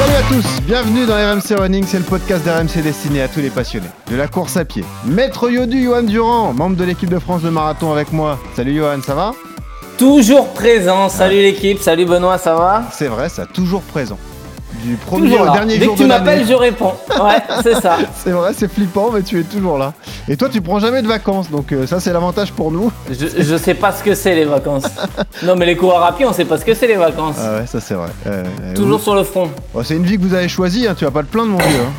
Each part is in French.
Salut à tous, bienvenue dans RMC Running, c'est le podcast d'RMC destiné à tous les passionnés de la course à pied. Maître Yodu, Johan Durand, membre de l'équipe de France de marathon avec moi. Salut Johan, ça va? Toujours présent, salut l'équipe, salut Benoît, ça va? C'est vrai, ça, toujours présent. Du premier Toujours au là. dernier Dès jour que tu m'appelles, je réponds. Ouais, c'est ça. C'est vrai, c'est flippant, mais tu es toujours là. Et toi, tu prends jamais de vacances, donc euh, ça, c'est l'avantage pour nous. Je, je sais pas ce que c'est les vacances. Non, mais les coureurs à pied, on sait pas ce que c'est les vacances. Ah ouais, ça c'est vrai. Euh, Toujours sur le front. Bon, c'est une vie que vous avez choisie, hein, tu vas pas te plaindre, mon vieux. hein.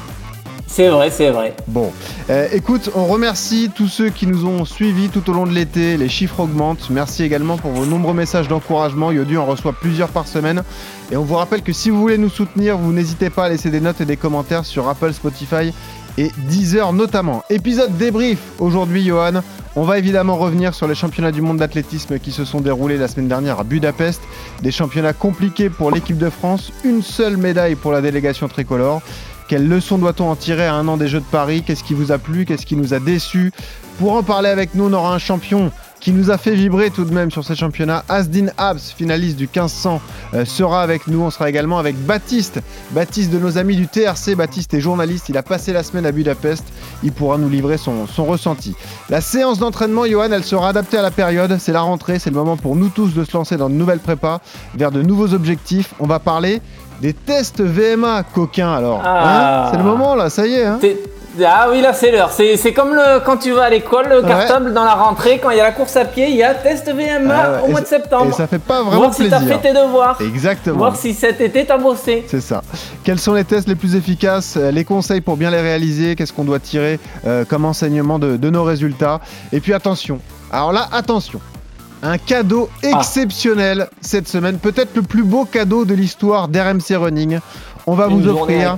C'est vrai, c'est vrai. Bon, Euh, écoute, on remercie tous ceux qui nous ont suivis tout au long de l'été. Les chiffres augmentent. Merci également pour vos nombreux messages d'encouragement. Yodu en reçoit plusieurs par semaine. Et on vous rappelle que si vous voulez nous soutenir, vous n'hésitez pas à laisser des notes et des commentaires sur Apple, Spotify et Deezer notamment. Épisode débrief aujourd'hui, Johan. On va évidemment revenir sur les championnats du monde d'athlétisme qui se sont déroulés la semaine dernière à Budapest. Des championnats compliqués pour l'équipe de France. Une seule médaille pour la délégation tricolore. Quelle leçon doit-on en tirer à un an des Jeux de Paris? Qu'est-ce qui vous a plu? Qu'est-ce qui nous a déçus? Pour en parler avec nous, on aura un champion qui nous a fait vibrer tout de même sur ces championnats. Asdin Abs, finaliste du 1500, euh, sera avec nous. On sera également avec Baptiste. Baptiste de nos amis du TRC. Baptiste est journaliste. Il a passé la semaine à Budapest. Il pourra nous livrer son, son ressenti. La séance d'entraînement, Johan, elle sera adaptée à la période. C'est la rentrée. C'est le moment pour nous tous de se lancer dans de nouvelles prépas, vers de nouveaux objectifs. On va parler des tests VMA coquins alors. Ah. Hein c'est le moment là, ça y est. Hein Ah oui, là c'est l'heure. C'est comme le, quand tu vas à l'école, le cartable dans la rentrée, quand il y a la course à pied, il y a test VMA Ah ouais, au et mois de septembre. Et ça fait pas vraiment Voir si t'as plaisir. fait tes devoirs. Exactement. Voir si cet été t'as bossé. C'est ça. Quels sont les tests les plus efficaces euh, Les conseils pour bien les réaliser Qu'est-ce qu'on doit tirer euh, comme enseignement de, de nos résultats? Et puis attention. Alors là, attention. Un cadeau exceptionnel cette semaine. Peut-être le plus beau cadeau de l'histoire d'RMC Running. On va Une vous offrir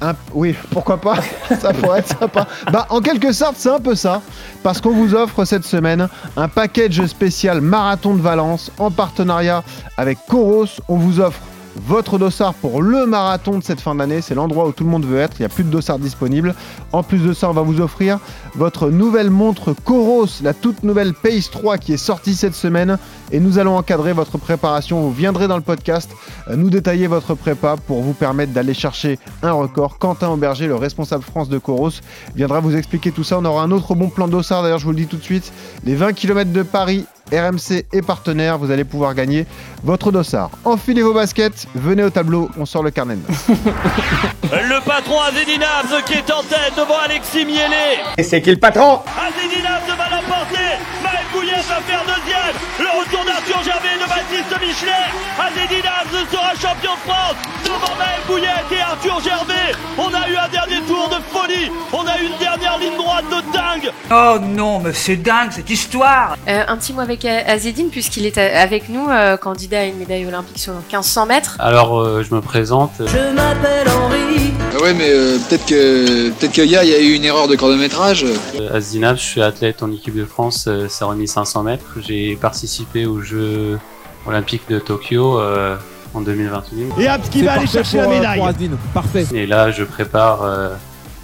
un- Oui, pourquoi pas? Ça pourrait être sympa. Bah, en quelque sorte, c'est un peu ça. Parce qu'on vous offre cette semaine un package spécial Marathon de Valence en partenariat avec Coros. On vous offre votre dossard pour le marathon de cette fin d'année. C'est l'endroit où tout le monde veut être. Il n'y a plus de dossard disponible. En plus de ça, on va vous offrir votre nouvelle montre Coros, la toute nouvelle Pace 3 qui est sortie cette semaine. Et nous allons encadrer votre préparation. Vous viendrez dans le podcast euh, nous détailler votre prépa pour vous permettre d'aller chercher un record. Quentin Auberger, le responsable France de Coros, viendra vous expliquer tout ça. On aura un autre bon plan dossard. D'ailleurs, je vous le dis tout de suite. Les 20 km de Paris. RMC et partenaires, vous allez pouvoir gagner votre dossard. Enfilez vos baskets, venez au tableau, on sort le carnet. Le patron Azedinaz qui est en tête devant Alexis Miele. Et c'est qui le patron Azedinaz va l'emporter. Maël Bouillet va faire deuxième. Le retour d'Arthur Gervais de Baptiste Michelet. Azedinaz sera champion de France devant Maël Bouillet et Arthur Gervais. On a eu un dernier tour de folie. On a eu une dernière ligne droite de dingue. Oh non, mais c'est dingue cette histoire Euh, un petit mot avec Azedine, puisqu'il est a- avec nous, euh, candidat à une médaille olympique sur 1500 mètres. Alors, euh, je me présente. Ah ouais, mais euh, peut-être que peut-être qu'il y a, il y a eu une erreur de chronométrage. Euh, Azdinab, je suis athlète en équipe de France, euh, c'est remis 500 mètres. J'ai participé aux Jeux olympiques de Tokyo euh, en 2021. Et Abs qui va aller chercher la médaille. Parfait. Et là, je prépare euh,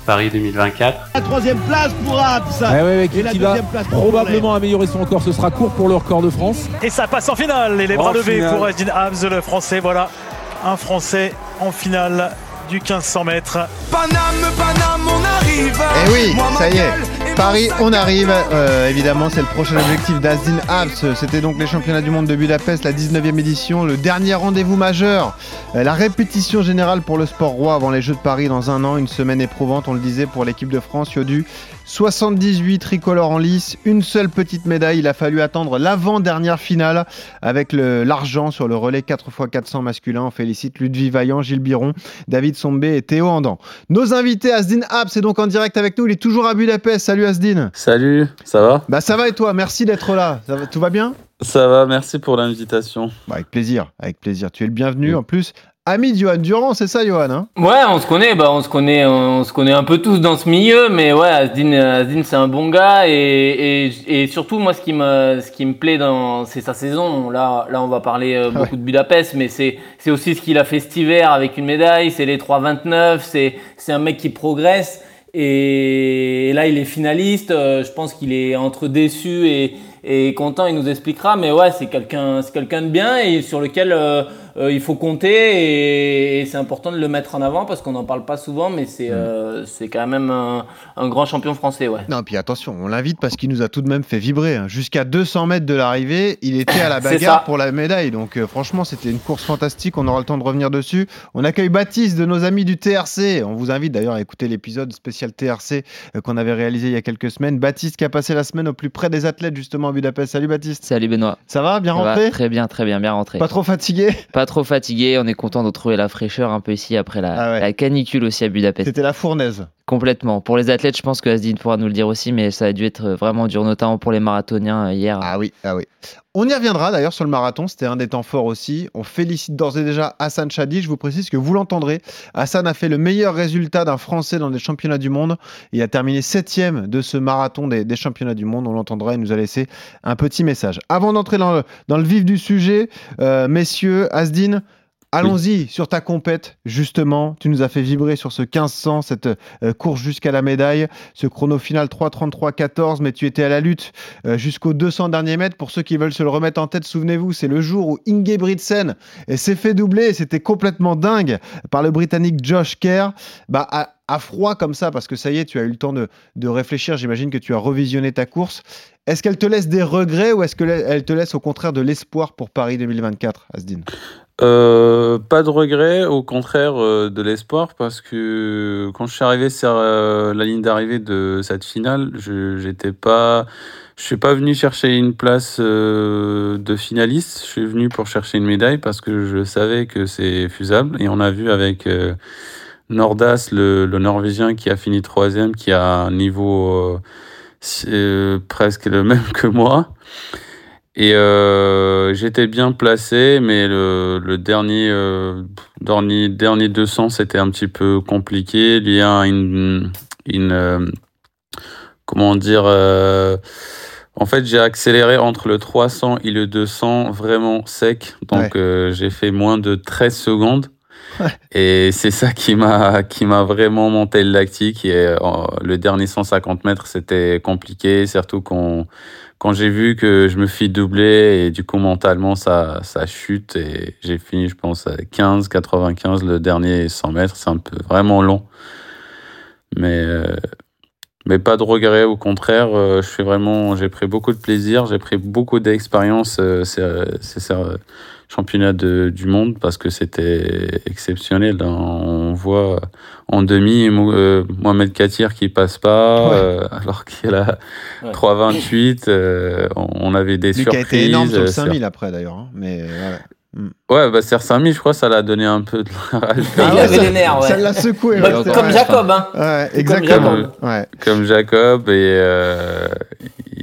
Paris 2024. La troisième place pour Abs. Ouais, ouais, ouais, Et la qui va deuxième place pour probablement améliorer son record. Ce sera court pour le record de France. Et ça passe en finale. Et les En bras levés finale. pour Edin Habs, le français. Voilà, un français en finale du 1500 mètres. Eh oui, ça y est. Paris, on arrive. Euh, évidemment, c'est le prochain objectif d'Azdin Abs. C'était donc les championnats du monde de Budapest, la 19e édition, le dernier rendez-vous majeur. Euh, la répétition générale pour le sport roi avant les Jeux de Paris dans un an, une semaine éprouvante, on le disait, pour l'équipe de France. Yodu, 78 tricolores en lice, une seule petite médaille. Il a fallu attendre l'avant-dernière finale avec l'argent sur le relais 4x400 masculin. On félicite Ludwig Vaillant, Gilles Biron, David Sombé et Théo Andan. Nos invités, Asdin Abs est donc en direct avec nous. Il est toujours à Budapest. Salut Asdin. Salut, ça va? Bah ça va et toi? Merci d'être là. Ça va- tout va bien? Ça va, merci pour l'invitation. Bah, Avec plaisir, avec plaisir. Tu es le bievenu. Oui. En plus, ami de Johan Durand, c'est ça, Johan hein? Ouais, on se connaît, bah, on se connaît, on se connaît un peu tous dans ce milieu, mais ouais, Asdin, Asdin c'est un bon gars et, surtout moi, ce qui me, ce qui me plaît dans, c'est sa saison. Là, là, on va parler euh, beaucoup de Budapest, mais c'est, c'est aussi ce qu'il a fait cet hiver avec une médaille. C'est les 3,29. C'est, c'est un mec qui progresse. Et là, il est finaliste. Euh, je pense qu'il est entre déçu et, et content. Il nous expliquera. Mais ouais, c'est quelqu'un, c'est quelqu'un de bien et sur lequel euh, euh, il faut compter et, c'est important de le mettre en avant parce qu'on n'en parle pas souvent, mais c'est mm. euh, c'est quand même un, un, grand champion français. Ouais. Non, puis attention, on l'invite parce qu'il nous a tout de même fait vibrer. Hein. Jusqu'à 200 mètres de l'arrivée, il était à la bagarre pour la médaille. Donc euh, franchement, c'était une course fantastique. On aura le temps de revenir dessus. On accueille Baptiste de nos amis du TRC. On vous invite d'ailleurs à écouter l'épisode spécial TRC qu'on avait réalisé il y a quelques semaines. Baptiste qui a passé la semaine au plus près des athlètes justement à Budapest. Salut Baptiste. Salut Benoît. Ça va Bien rentré? Très bien, très bien, bien rentré. Pas trop fatigué? Pas trop fatigué. On est content de retrouver la fraîcheur un peu ici après la, ah canicule aussi à Budapest. C'était la fournaise. Complètement. Pour les athlètes, je pense que Asdin pourra nous le dire aussi, mais ça a dû être vraiment dur, notamment pour les marathoniens euh, hier. Ah oui, ah oui. On y reviendra d'ailleurs sur le marathon, c'était un des temps forts aussi. On félicite d'ores et déjà Hassan Chadi. Je vous précise que vous l'entendrez. Hassan a fait le meilleur résultat d'un Français dans les championnats du monde. Il a terminé septième de ce marathon des, championnats du monde. On l'entendra. Il nous a laissé un petit message. Avant d'entrer dans le, vif du sujet, euh, messieurs, Asdin, Allons-y sur ta compète, justement. Tu nous as fait vibrer sur ce 1500, cette euh, course jusqu'à la médaille, ce chrono final 3.33.14, mais tu étais à la lutte euh, jusqu'aux 200 derniers mètres. Pour ceux qui veulent se le remettre en tête, souvenez-vous, c'est le jour où Ingebrigtsen s'est fait doubler c'était complètement dingue par le Britannique Josh Kerr. Bah, à, froid comme ça, parce que ça y est, tu as eu le temps de, de réfléchir. J'imagine que tu as revisionné ta course. Est-ce qu'elle te laisse des regrets ou est-ce qu'elle te laisse au contraire de l'espoir pour Paris 2024, Asdin euh, pas de regret, au contraire euh, de l'espoir, parce que quand je suis arrivé sur euh, la ligne d'arrivée de cette finale, je j'étais pas, je suis pas venu chercher une place de finaliste. Je suis venu pour chercher une médaille parce que je savais que c'est faisable. Et on a vu avec Nordas, le, le, Norvégien, qui a fini troisième, qui a un niveau presque le même que moi. Et euh, j'étais bien placé, mais le, le dernier, euh, dernier, dernier 200, c'était un petit peu compliqué. Il y a une, une euh, comment dire, en fait, j'ai accéléré entre le 300 et le 200 vraiment sec. Donc, j'ai fait moins de 13 secondes. Et c'est ça qui m'a qui m'a vraiment monté le lactique. Et le dernier 150 mètres, c'était compliqué, surtout qu'on quand j'ai vu que je me suis doublé et du coup mentalement ça, ça chute et j'ai fini je pense à 15, 95 le dernier 100 mètres, c'est un peu vraiment long. Mais, euh, mais pas de regret, au contraire, euh, j'ai pris beaucoup de plaisir, j'ai pris beaucoup d'expérience. Euh, c'est, championnat de, du monde parce que c'était exceptionnel. On voit en demi euh, Mohamed Katir qui passe pas euh, alors qu'il a 3,28. Euh, on avait des Lui surprises. Qui a été énorme sur le 5000 après d'ailleurs. Hein. Mais Mm. Ouais, bah CR5000, je crois, ça l'a donné un peu de ah, Il avait les nerfs, ouais. Ça l'a secoué. Bah, comme Jacob, hein. Ouais, exactement. Comme Jacob, ouais. comme Jacob et, euh,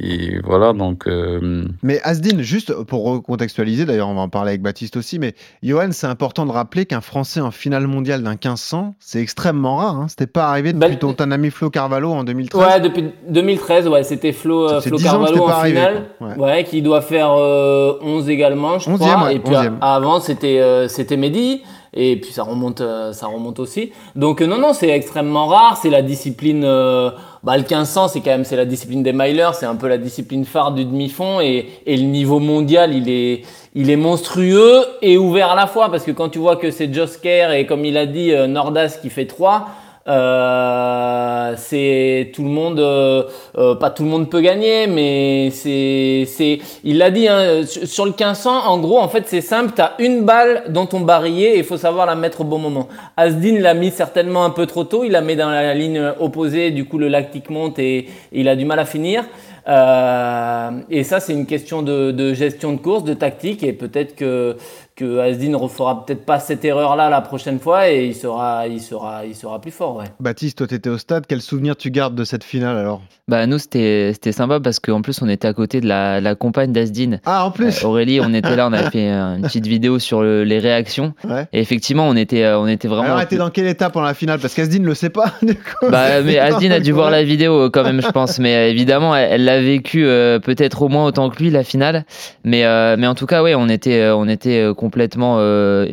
et, voilà, donc. Euh... Mais Asdin, juste pour recontextualiser, d'ailleurs, on va en parler avec Baptiste aussi, mais Johan, c'est important de rappeler qu'un Français en finale mondiale d'un 1500, c'est extrêmement rare. Hein. C'était pas arrivé depuis bah, ton, ami Flo Carvalho en 2013. Ouais, depuis 2013, ouais, c'était Flo, euh, Flo Carvalho en finale, ouais. ouais. qui doit faire 11 euh, également, je 11e, crois. et puis, avant, c'était euh, c'était Mehdi. Et puis ça remonte, euh, ça remonte aussi. Donc euh, non, non, c'est extrêmement rare. C'est la discipline. bah, le 1500, c'est quand même c'est la discipline des milers. C'est un peu la discipline phare du demi-fond. Et, et le niveau mondial, il est, il est monstrueux et ouvert à la fois. Parce que quand tu vois que c'est Josker et comme il a dit, Nordas qui fait 3 euh, c'est tout le monde, euh, euh, pas tout le monde peut gagner, mais c'est, c'est, il l'a dit hein, sur le 1500. En gros, en fait, c'est simple. T'as une balle dans ton barillet et il faut savoir la mettre au bon moment. Asdin l'a mis certainement un peu trop tôt. Il la met dans la ligne opposée. Du coup, le lactique monte et, il a du mal à finir. et ça, c'est une question de, de, gestion de course, de tactique, et peut-être que que Asdin ne refera peut-être pas cette erreur-là la prochaine fois et il sera, il sera, il sera plus fort. Ouais. Baptiste, toi, tu étais au stade. Quel souvenir tu gardes de cette finale alors? Bah nous, c'était sympa parce qu'en plus, on était à côté de la, la compagne d'Asdin. Ah, en plus euh, Aurélie, on était là, on a fait une petite vidéo sur les réactions. Et effectivement, on était, euh, on était vraiment. Alors, était dans quelle étape pendant la finale? Parce qu'Asdin ne le sait pas. Du coup, bah, mais Asdin a dû voir la vidéo quand même, je pense. Mais évidemment, elle l'a vécu euh, peut-être au moins autant que lui, la finale. Mais, mais en tout cas, oui, on était, on était complètement euh,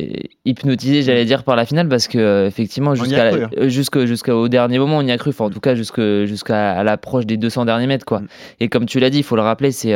hypnotisé, j'allais dire, par la finale parce que euh, effectivement, jusqu'à hein. euh, jusqu'au dernier moment, on y a cru. Enfin, en tout cas, jusqu'à l'approche des 200 derniers mètres, quoi. Mm. Et comme tu l'as dit, il faut le rappeler, c'est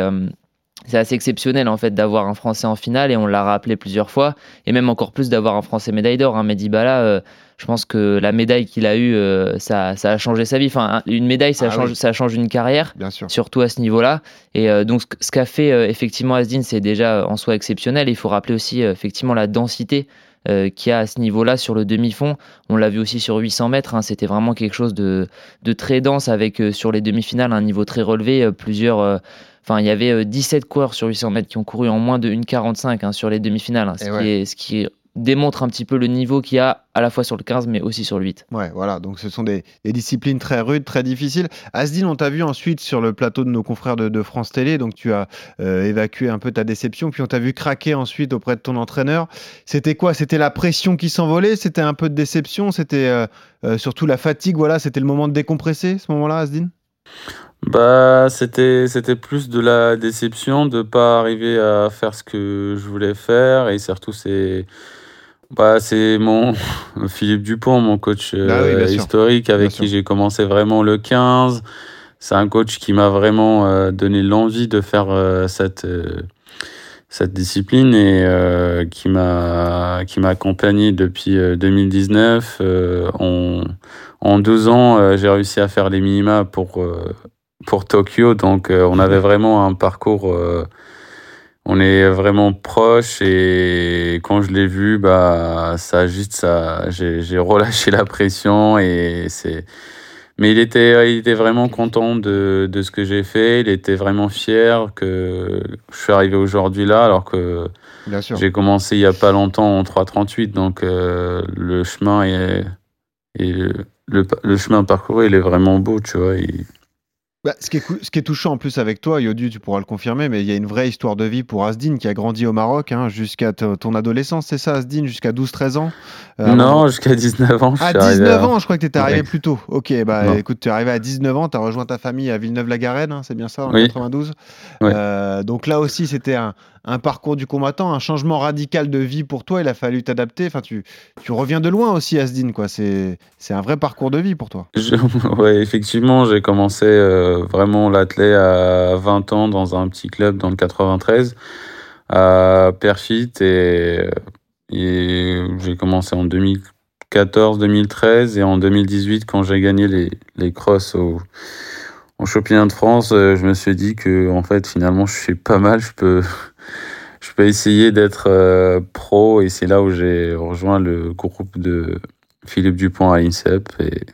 c'est assez exceptionnel en fait d'avoir un Français en finale et on l'a rappelé plusieurs fois et même encore plus d'avoir un Français médaille d'or. Hein. Mehdi Bala, je pense que la médaille qu'il a eue, ça, ça, a changé sa vie. Enfin, une médaille, ça, ah change, ça change une carrière, Bien sûr. surtout à ce niveau-là. Et donc, ce qu'a fait effectivement Asdin, c'est déjà en soi exceptionnel. Il faut rappeler aussi effectivement la densité euh, qu'il y a à ce niveau-là sur le demi-fond. On l'a vu aussi sur 800 mètres, hein. c'était vraiment quelque chose de, de très dense avec sur les demi-finales un niveau très relevé, plusieurs Enfin, il y avait 17 coureurs sur 800 mètres qui ont couru en moins de 1,45 hein, sur les demi-finales, hein, ce, qui est, ce, qui démontre un petit peu le niveau qu'il y a à la fois sur le 15 mais aussi sur le 8. Ouais, voilà, donc ce sont des, disciplines très rudes, très difficiles. Asdin, on t'a vu ensuite sur le plateau de nos confrères de, France Télé, donc tu as euh, évacué un peu ta déception, puis on t'a vu craquer ensuite auprès de ton entraîneur. C'était quoi? C'était la pression qui s'envolait? C'était un peu de déception? C'était euh, euh, surtout la fatigue? Voilà, c'était le moment de décompresser, ce moment-là, Asdin? Bah, c'était c'était plus de la déception de pas arriver à faire ce que je voulais faire. Et surtout c'est bah, c'est mon Philippe Dupont, mon coach ah euh, historique avec qui j'ai commencé vraiment le 15. C'est un coach qui m'a vraiment euh, donné l'envie de faire euh, cette cette discipline et qui m'a qui m'a accompagné depuis 2019 en en 12 ans j'ai réussi à faire les minima pour pour Tokyo. Donc on avait vraiment un parcours on est vraiment proche et quand je l'ai vu, bah, ça juste ça, j'ai relâché la pression et c'est. Mais il était, il était vraiment content de, de ce que j'ai fait. Il était vraiment fier que je suis arrivé aujourd'hui là, alors que j'ai commencé il y a pas longtemps en 3.38. Donc euh, le chemin est, le, le, chemin parcouru, il est vraiment beau, tu vois. Bah, ce, qui est, ce, qui est, touchant en plus avec toi, Yodu, tu pourras le confirmer, mais il y a une vraie histoire de vie pour Asdin qui a grandi au Maroc hein, jusqu'à ton adolescence, c'est ça, Asdin, jusqu'à 12-13 ans? Euh, Non, jusqu'à 19 ans. À 19 ans, je crois que tu étais arrivé plus tôt. Ok, bah écoute, tu es arrivé à 19 ans, tu as rejoint ta famille à Villeneuve-la-Garenne, hein, c'est bien ça, en 92. Euh, donc là aussi, c'était un, un parcours du combattant, un changement radical de vie pour toi. Il a fallu t'adapter. Enfin, tu, tu reviens de loin aussi, Asdin. Quoi. C'est, c'est un vrai parcours de vie pour toi. Oui, effectivement, j'ai commencé euh, vraiment l'athlète à 20 ans dans un petit club dans le 93 à Perfit et, et j'ai commencé en 2014, 2013 et en 2018 quand j'ai gagné les, les crosses au, au championnat de France, euh, je me suis dit que en fait finalement je suis pas mal, je peux je peux essayer d'être euh, pro et c'est là où j'ai rejoint le groupe de Philippe Dupont à l'INSEP et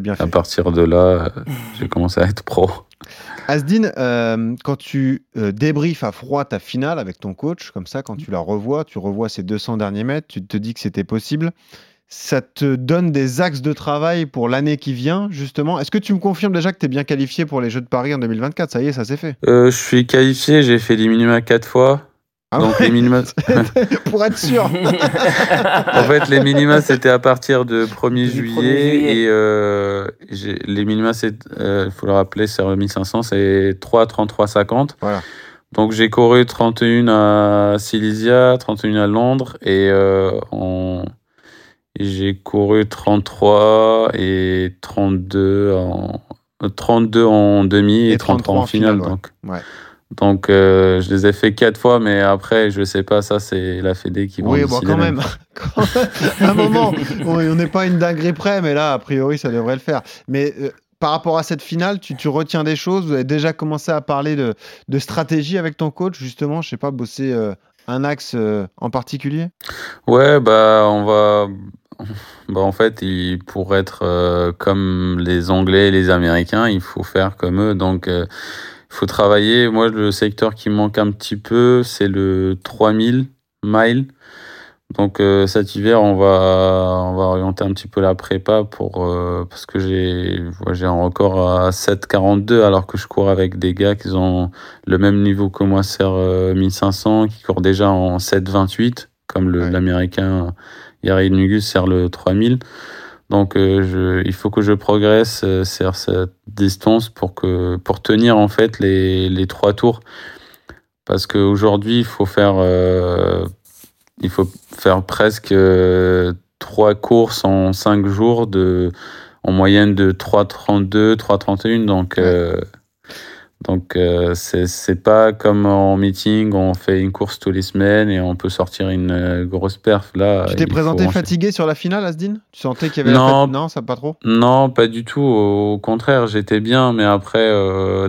bien à partir de là, euh, j'ai commencé à être pro. Asdin, euh, quand tu débriefes à froid ta finale avec ton coach, comme ça, quand tu la revois, tu revois ces 200 derniers mètres, tu te dis que c'était possible. Ça te donne des axes de travail pour l'année qui vient, justement. Est-ce que tu me confirmes déjà que tu es bien qualifié pour les Jeux de Paris en 2024 Ça y est, ça s'est fait. je suis qualifié, j'ai fait les minima quatre fois. Ah Donc les minima. Pour être sûr. en fait, les minima, c'était à partir de 1er juillet, et euh, les minima, il euh, faut le rappeler, c'est 1500, c'est 3, 33, 50. Voilà. Donc j'ai couru 31 à Silesia, 31 à Londres et euh, j'ai couru 33 et 32 en 32 en demi et, 33, en finale. donc. Ouais. Donc, euh, je les ai fait quatre fois, mais après, je sais pas, ça, c'est la Fédé qui va Oui, bon, quand même. à un moment, on n'est pas une dinguerie près, mais là, a priori, ça devrait le faire. Mais euh, par rapport à cette finale, tu, tu, retiens des choses? Vous avez déjà commencé à parler de, de stratégie avec ton coach, justement, je sais pas, bosser euh, un axe en particulier? Ouais, bah, on va. Bah, en fait, il, pour être comme les Anglais et les Américains, il faut faire comme eux. Donc, faut travailler. Moi, le secteur qui manque un petit peu, c'est le 3000 miles. Donc euh, cet hiver, on va, on va orienter un petit peu la prépa pour, euh, parce que j'ai j'ai un record à 7,42 alors que je cours avec des gars qui ont le même niveau que moi, c'est 1500, qui courent déjà en 7,28, comme l'américain Yari Nugus sert le 3000. Donc euh, il faut que je progresse sur cette distance pour, tenir en fait les, les trois tours. Parce qu'aujourd'hui, il faut faire il faut faire presque euh, trois courses en cinq jours en moyenne de 3,32, 3,31. Donc, euh, donc euh, c'est pas comme en meeting, on fait une course tous les semaines et on peut sortir une grosse perf. Là, tu t'es présenté fatigué sur la finale, Asdin? Tu sentais qu'il y avait non, non, ça pas trop? Non, pas du tout. Au contraire, j'étais bien, mais après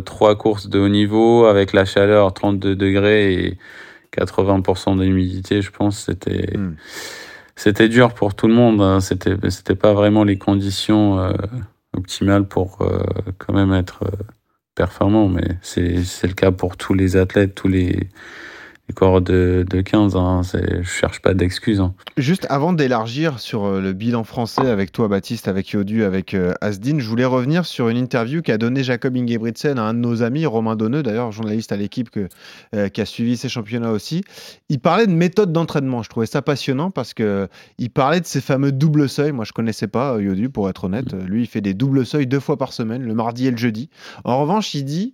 trois courses de haut niveau avec la chaleur, 32 degrés et 80% d'humidité, je pense, c'était hmm. c'était dur pour tout le monde. Hein. C'était c'était pas vraiment les conditions euh, optimales pour euh, quand même être euh, performant, mais c'est le cas pour tous les athlètes, tous les les de, de 15. Hein, je cherche pas d'excuses. Hein. Juste avant d'élargir sur euh, le bilan français avec toi, Baptiste, avec Yodu, avec euh, Asdin, je voulais revenir sur une interview qu'a donné Jacob Ingebrigtsen à un de nos amis, Romain Donneux, d'ailleurs, journaliste à l'équipe euh, qui a suivi ces championnats aussi. Il parlait de méthode d'entraînement. Je trouvais ça passionnant parce que il parlait de ces fameux doubles seuils. Moi, je connaissais pas Yodu, pour être honnête. Lui, il fait des doubles seuils deux fois par semaine, le mardi et le jeudi. En revanche, il dit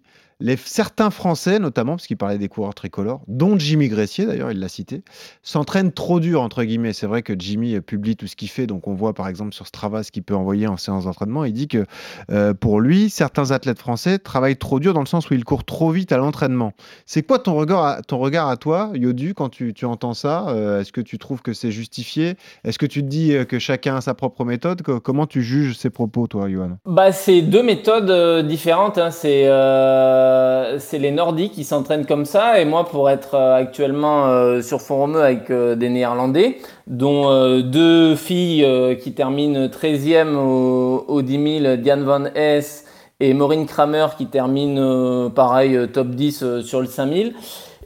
certains Français, notamment, parce qu'il parlait des coureurs tricolores, dont Jimmy Gressier, d'ailleurs, il l'a cité, s'entraînent trop dur, entre guillemets. C'est vrai que Jimmy publie tout ce qu'il fait, donc on voit par exemple sur Strava ce qu'il peut envoyer en séance d'entraînement. Il dit que euh, pour lui, certains athlètes français travaillent trop dur dans le sens où ils courent trop vite à l'entraînement. C'est quoi ton regard, à, ton regard à toi, Yodu, quand tu, entends ça euh, Est-ce que tu trouves que c'est justifié? Est-ce que tu te dis euh, que chacun a sa propre méthode? Comment tu juges ces propos, toi, Johan bah, C'est deux méthodes différentes. Hein. C'est euh, c'est les Nordiques qui s'entraînent comme ça. Et moi, pour être euh, actuellement euh, sur Forum avec des Néerlandais, dont deux filles qui terminent 13e au, au 10 000, Diane Van Hess et Maureen Kramer qui termine pareil top 10 sur le 5000.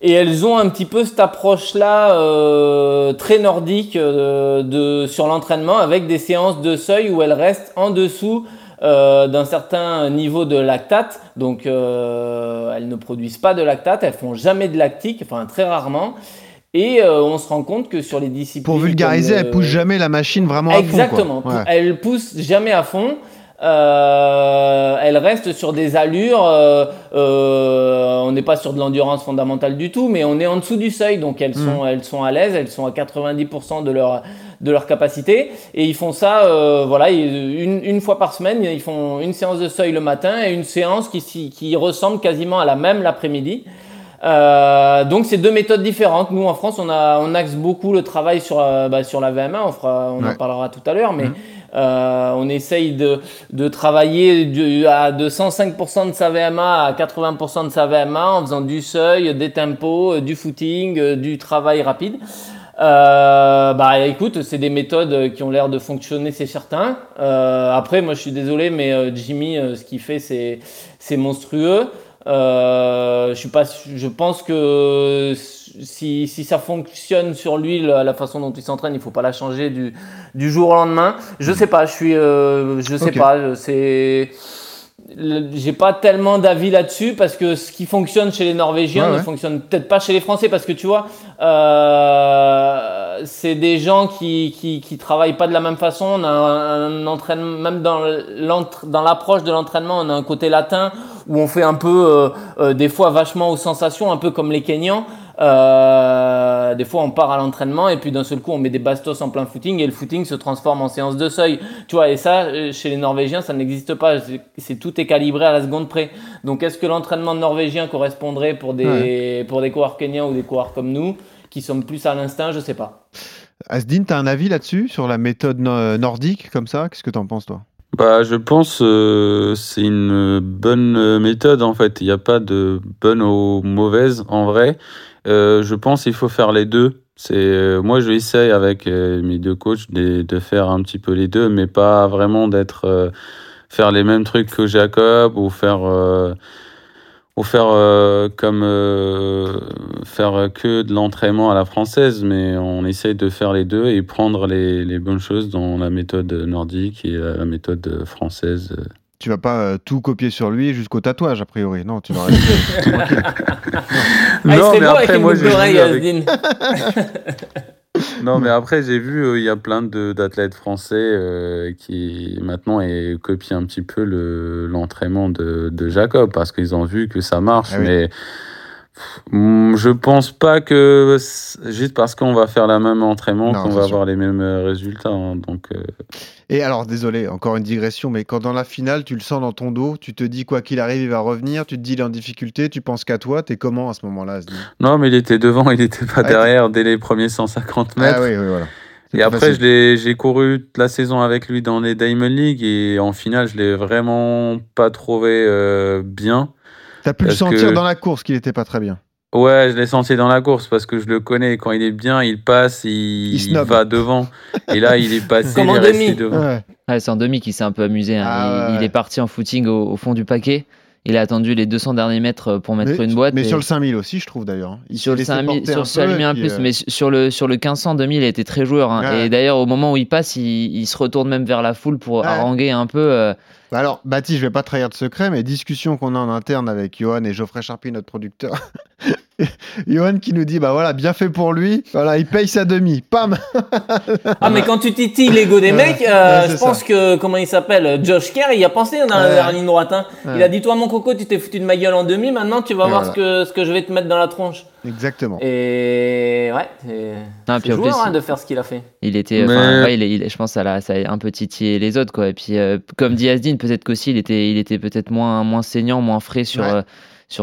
Et elles ont un petit peu cette approche-là très nordique de, sur l'entraînement avec des séances de seuil où elles restent en dessous euh, d'un certain niveau de lactate. Donc, euh, elles ne produisent pas de lactate, elles font jamais de lactique, enfin très rarement. Et euh, on se rend compte que sur les disciplines. Pour vulgariser, elles poussent jamais la machine vraiment à fond. Exactement. Elles poussent jamais à fond. Euh, elle reste sur des allures. Euh, euh, on n'est pas sur de l'endurance fondamentale du tout, mais on est en dessous du seuil, donc elles sont, mm. elles sont à l'aise, elles sont à 90% de leur de leur capacité et ils font ça euh, voilà une, une, fois par semaine ils font une séance de seuil le matin et une séance qui, qui ressemble quasiment à la même l'après-midi euh, donc c'est deux méthodes différentes. Nous en France, on, a, on axe beaucoup le travail sur, euh, bah, sur la VMA. On, fera, on en parlera tout à l'heure, mais mm. Euh, on essaye de, de travailler à de 105% de sa VMA à 80% de sa VMA en faisant du seuil, des tempos, du footing, du travail rapide. Euh, bah écoute, c'est des méthodes qui ont l'air de fonctionner, c'est certain. Euh, après, moi je suis désolé, mais euh, Jimmy, euh, ce qu'il fait, c'est monstrueux. Euh, je suis pas, je pense que si, si ça fonctionne sur lui, la, façon dont il s'entraîne, il faut pas la changer du, du jour au lendemain. Je sais pas, je suis, euh, je sais pas, c'est j'ai pas tellement d'avis là-dessus parce que ce qui fonctionne chez les Norvégiens ne fonctionne peut-être pas chez les Français parce que tu vois, euh, c'est des gens qui, qui, qui travaillent pas de la même façon. On a un, entraînement, même dans l'approche de l'entraînement, on a un côté latin où on fait un peu euh, euh, des fois vachement aux sensations, un peu comme les Kenyans. Euh, des fois, on part à l'entraînement et puis d'un seul coup, on met des bastos en plein footing et le footing se transforme en séance de seuil. Tu vois, et ça, chez les Norvégiens, ça n'existe pas. C'est tout est calibré à la seconde près. Donc, est-ce que l'entraînement norvégien correspondrait pour des pour des coureurs kenyans ou des coureurs comme nous qui sommes plus à l'instinct? Je sais pas. Asdin, tu as un avis là-dessus sur la méthode nordique comme ça? Qu'est-ce que tu en penses toi? Bah, je pense euh, c'est une bonne méthode en fait. Il n'y a pas de bonne ou mauvaise en vrai. Euh, je pense qu'il faut faire les deux. C'est euh, moi je essaye avec euh, mes deux coachs de, de, faire un petit peu les deux, mais pas vraiment d'être faire les mêmes trucs que Jacob ou faire ou faire comme faire que de l'entraînement à la française, mais on essaye de faire les deux et prendre les, les bonnes choses dans la méthode nordique et la méthode française. Tu vas pas tout copier sur lui jusqu'au tatouage, a priori. Non, tu vas non, mais après, moi, j'ai non, mais après, j'ai vu, euh, il y a plein d'athlètes français euh, qui maintenant copient un petit peu l'entraînement de, de, Jacob parce qu'ils ont vu que ça marche. Ah mais je pense pas que juste parce qu'on va faire la même entraînement qu'on va avoir les mêmes euh, résultats. Hein, donc. Et alors, désolé, encore une digression, mais quand dans la finale, tu le sens dans ton dos, tu te dis quoi qu'il arrive, il va revenir, tu te dis il est en difficulté, tu penses qu'à toi, t'es comment à ce moment-là Non, mais il était devant, il n'était pas ah, derrière dès les premiers 150 ah mètres. Ah oui, oui, voilà. Et après, j'ai couru toute la saison avec lui dans les Diamond League et en finale, je l'ai vraiment pas trouvé euh, bien. T'as pu le sentir dans la course qu'il était pas très bien. Ouais, je l'ai senti dans la course parce que je le connais. Quand il est bien, il passe, il, va devant. Et là, il est passé. En demi. Devant. Ouais. c'est en demi qui s'est un peu amusé. Hein. Ah il, est parti en footing au, fond du paquet. Il a attendu les 200 derniers mètres pour mettre une boîte. Mais sur le 5000 aussi, je trouve d'ailleurs. Hein. Sur le 5000, sur, sur un plus, euh, mais sur le, sur le 1500, 2000, il a été très joueur. Hein. Et d'ailleurs, au moment où il passe, il, se retourne même vers la foule pour haranguer un peu. Euh, alors, Baptiste, je vais pas trahir de secret, mais discussion qu'on a en interne avec Johan et Geoffrey Charpie, notre producteur. Johan qui nous dit bah voilà bien fait pour lui. Voilà il paye sa demi. Pam ah mais quand tu titilles l'ego des mecs euh, je pense que comment il s'appelle Josh Kerr il a pensé dans la, ligne droite hein. il a dit toi mon coco tu t'es foutu de ma gueule en demi. Maintenant tu vas voir ce que ce que je vais te mettre dans la tronche. Exactement. Et ouais c'est joueur hein, de faire ce qu'il a fait. il était il, je pense ça a, ça a un peu titillé les autres quoi. Et puis euh, comme dit Asdin peut-être qu'aussi il était il était peut-être moins moins saignant moins frais sur euh,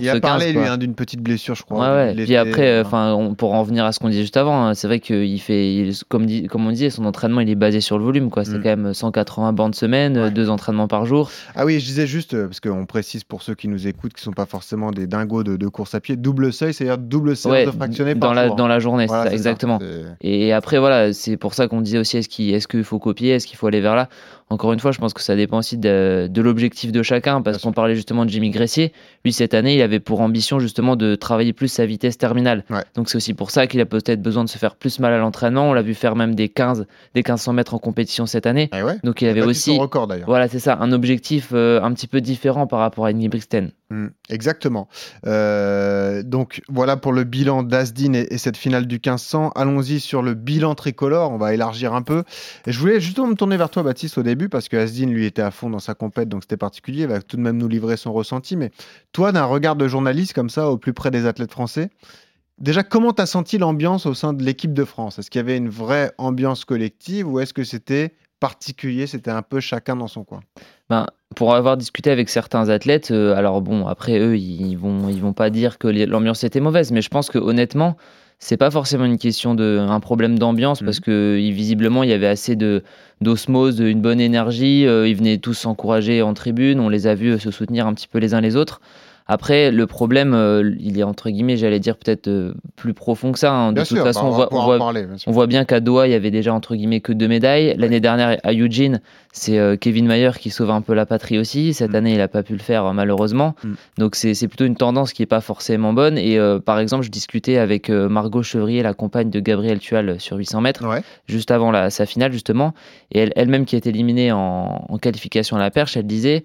il a parlé lui hein, d'une petite blessure, je crois. Ouais, ouais. Puis après, enfin, pour en venir à ce qu'on disait juste avant, hein, c'est vrai qu'il fait, comme, dit, comme on disait, son entraînement il est basé sur le volume, quoi. C'est mm. quand même 180 bandes semaine, deux entraînements par jour. Ah oui, je disais juste euh, parce qu'on précise pour ceux qui nous écoutent, qui sont pas forcément des dingos de, course à pied, double seuil, c'est-à-dire double de fractionné dans par la jour. dans la journée, ça, exactement. Et après voilà, c'est pour ça qu'on disait aussi est-ce qu'il est qu'il faut copier, est-ce qu'il faut aller vers là? Encore une fois, je pense que ça dépend aussi de, l'objectif de chacun, parce qu'on parlait justement de Jimmy Gressier. Lui, cette année, il avait pour ambition justement de travailler plus sa vitesse terminale. Donc c'est aussi pour ça qu'il a peut-être besoin de se faire plus mal à l'entraînement. On l'a vu faire même des 15, des 1500 mètres en compétition cette année. Ah Donc il, avait aussi, record, voilà, c'est ça, un objectif euh, un petit peu différent par rapport à Ingebrigtsen. Mmh, exactement. Euh, donc voilà pour le bilan d'Asdin et, cette finale du 1500. Allons-y sur le bilan tricolore. On va élargir un peu. Et je voulais justement me tourner vers toi, Baptiste, au début, parce que Asdin, lui, était à fond dans sa compète, donc c'était particulier. Il va tout de même nous livrer son ressenti. Mais toi, d'un regard de journaliste comme ça, au plus près des athlètes français, déjà, comment tu as senti l'ambiance au sein de l'équipe de France? Est-ce qu'il y avait une vraie ambiance collective ou est-ce que c'était particulier C'était un peu chacun dans son coin? Ben, pour avoir discuté avec certains athlètes, euh, alors bon, après eux, ils vont, ils vont pas dire que l'ambiance était mauvaise, mais je pense que honnêtement, c'est pas forcément une question de un problème d'ambiance parce mmh. que visiblement il y avait assez de d'osmose, une bonne énergie, euh, ils venaient tous s'encourager en tribune, on les a vus se soutenir un petit peu les uns les autres. Après, le problème, euh, il est entre guillemets, j'allais dire peut-être euh, plus profond que ça. Hein. De toute façon, bah, on, voit, bien, qu'à Doha, il y avait déjà entre guillemets que deux médailles. L'année dernière, à Eugene, c'est euh, Kevin Mayer qui sauve un peu la patrie aussi. Cette mm. année, il n'a pas pu le faire malheureusement. Mm. Donc c'est plutôt une tendance qui n'est pas forcément bonne. Et par exemple, je discutais avec Margot Chevrier, la compagne de Gabriel Tual sur 800 mètres, juste avant la, sa finale justement. Et elle-même qui est éliminée en, en qualification à la perche, elle disait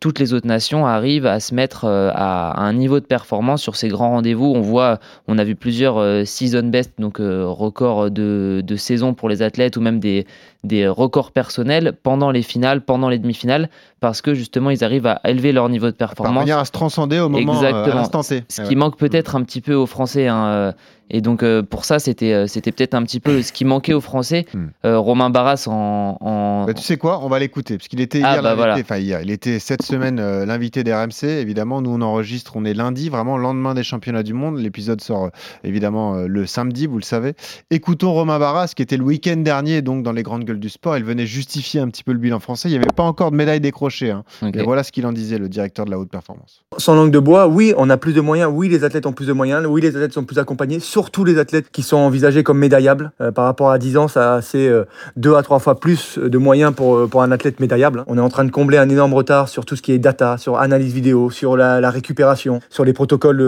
toutes les autres nations arrivent à se mettre euh, à, un niveau de performance sur ces grands rendez-vous. On voit, on a vu plusieurs euh, season best, donc euh, records de, de, saison pour les athlètes ou même des, des records personnels pendant les finales, pendant les demi-finales, parce que justement ils arrivent à élever leur niveau de performance. À à se transcender au moment Exactement. Ce qui manque peut-être un petit peu aux Français. Hein, et donc euh, pour ça, c'était euh, c'était peut-être un petit peu ce qui manquait aux Français. Hmm. Euh, Romain Barras en. Bah, tu sais quoi On va l'écouter parce qu'il était ah, hier, bah, enfin hier, il était cette semaine l'invité d'RMC. Évidemment, nous on enregistre, on est lundi, vraiment lendemain des championnats du monde. L'épisode sort évidemment le samedi, vous le savez. Écoutons Romain Barras qui était le week-end dernier donc dans les grandes gueule du sport. Il venait justifier un petit peu le bilan français. Il n'y avait pas encore de médaille décrochée. Hein. Et voilà ce qu'il en disait, le directeur de la haute performance. Sans langue de bois, oui, on a plus de moyens. Oui, les athlètes ont plus de moyens. Oui, les athlètes sont plus accompagnés. Surtout les athlètes qui sont envisagés comme médaillables. Euh, par rapport à 10 ans, ça c'est euh, deux à trois fois plus de moyens pour, euh, pour un athlète médaillable. On est en train de combler un énorme retard sur tout ce qui est data, sur analyse vidéo, sur la, récupération, sur les protocoles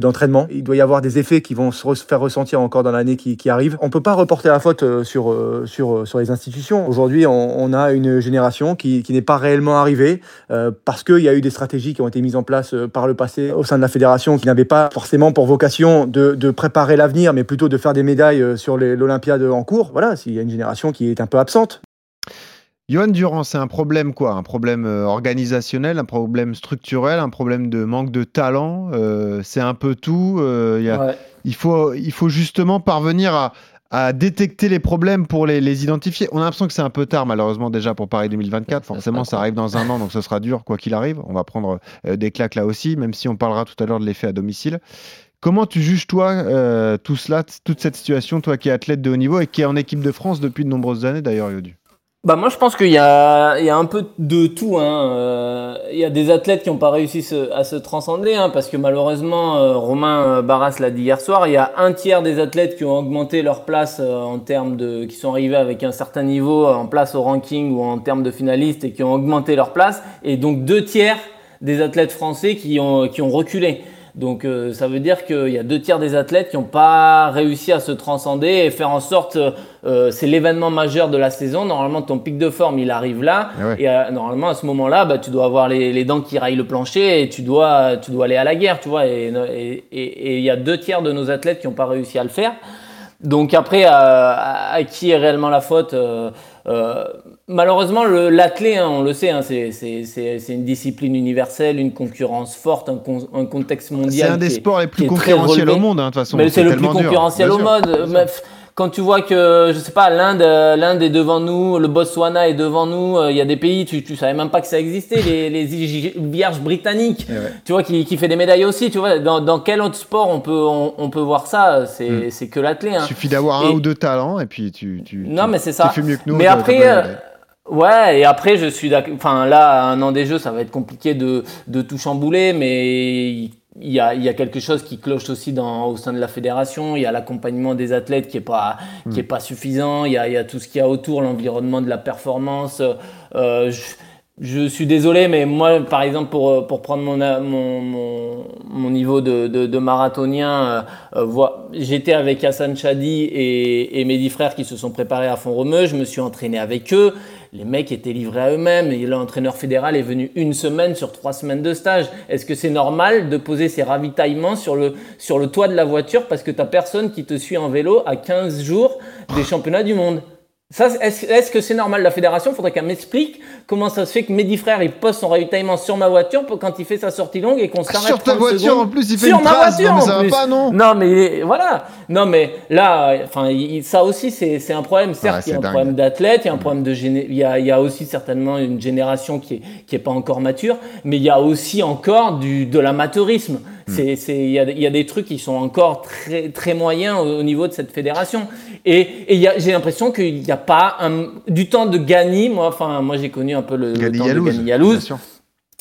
d'entraînement. Il doit y avoir des effets qui vont se faire ressentir encore dans l'année qui, arrive. On peut pas reporter la faute sur, sur, sur les institutions. Aujourd'hui, on, a une génération qui, qui n'est pas réellement arrivée parce qu'il y a eu des stratégies qui ont été mises en place par le passé au sein de la fédération qui n'avaient pas forcément pour vocation de, de préparer l'avenir, mais plutôt de faire des médailles sur l'Olympiade en cours. Voilà, s'il y a une génération qui est un peu absente. Johan Durand, c'est un problème quoi? Un problème euh, organisationnel, un problème structurel, un problème de manque de talent. Euh, c'est un peu tout. Euh, il, faut, il faut justement parvenir à, détecter les problèmes pour les, identifier. On a l'impression que c'est un peu tard, malheureusement, déjà pour Paris 2024. Forcément, ça arrive dans un an, donc ce sera dur, quoi qu'il arrive. On va prendre des claques là aussi, même si on parlera tout à l'heure de l'effet à domicile. Comment tu juges, toi, tout cela, toute cette situation, toi qui es athlète de haut niveau et qui est en équipe de France depuis de nombreuses années, d'ailleurs, Yodu? Bah moi je pense qu'il y a, un peu de tout. Hein. Euh, il y a des athlètes qui n'ont pas réussi à se transcender hein, parce que malheureusement euh, Romain Barras l'a dit hier soir, il y a un tiers des athlètes qui ont augmenté leur place euh, en termes de, qui sont arrivés avec un certain niveau en place au ranking ou en termes de finalistes et qui ont augmenté leur place et donc deux tiers des athlètes français qui ont, qui ont reculé. Donc euh, ça veut dire qu'il y a deux tiers des athlètes qui n'ont pas réussi à se transcender et faire en sorte, euh, c'est l'événement majeur de la saison. Normalement, ton pic de forme, il arrive là. Eh et, euh, normalement, à ce moment-là, bah, tu dois avoir les, dents qui raillent le plancher et tu dois, tu dois aller à la guerre, tu vois. Et il y a deux tiers de nos athlètes qui n'ont pas réussi à le faire. Donc après, à, qui est réellement la faute euh, malheureusement, l'athlète, hein, on le sait, hein, c'est une discipline universelle, une concurrence forte, un, un contexte mondial. C'est un des sports les plus concurrentiels au monde, hein, de toute façon. Mais c'est le plus concurrentiel au monde quand tu vois que, je sais pas, l'Inde, euh, l'Inde est devant nous, le Botswana est devant nous, euh, il y a des pays, tu, tu savais même pas que ça existait, les, les vierges britanniques, eh tu vois, qui, qui fait des médailles aussi, tu vois. Dans, dans quel autre sport on peut, on, peut voir ça C'est, hmm. que l'athlète. Hein. Il suffit d'avoir un ou deux talents et puis tu, tu, non, mais c'est ça. tu fais mieux que nous. Mais après, euh, Ouais, et après, je suis d'accord. Enfin, là, un an des jeux, ça va être compliqué de, de tout chambouler, mais il y, a, il y a quelque chose qui cloche aussi dans, au sein de la fédération. Il y a l'accompagnement des athlètes qui est pas, qui est hmm. pas suffisant. Il y, a, il y a tout ce qu'il y a autour, l'environnement de la performance. Euh, je, je, suis désolé, mais moi, par exemple, pour, pour prendre mon, mon, mon, niveau de, de, de marathonien, euh, euh j'étais avec Hassan Chadi et, et mes dix frères qui se sont préparés à fond romeu. Je me suis entraîné avec eux les mecs étaient livrés à eux-mêmes et l'entraîneur fédéral est venu une semaine sur trois semaines de stage. Est-ce que c'est normal de poser ses ravitaillements sur le, sur le toit de la voiture parce que tu personne qui te suit en vélo à 15 jours des championnats du monde? Est-ce, que c'est normal La fédération, faudrait qu'elle m'explique comment ça se fait que Mehdi Frère, il pose son ravitaillement sur ma voiture pour quand il fait sa sortie longue et qu'on s'arrête Sur ta voiture en plus, il fait sur une ma voiture, non, ça va pas, non Non, mais voilà. Non, mais là, enfin, ça aussi, c'est, un problème. Certes, il y a un problème d'athlète, il y a un problème de il y a, il y a aussi certainement une génération qui est, qui est pas encore mature, mais il y a aussi encore du, de l'amateurisme. Hmm. Il y a, y a des trucs qui sont encore très, très moyens au, niveau de cette fédération. Et, et j'ai l'impression qu'il n'y a pas un, du temps de Gani. Moi, enfin, moi, j'ai connu un peu le, temps de Gani Yalouz.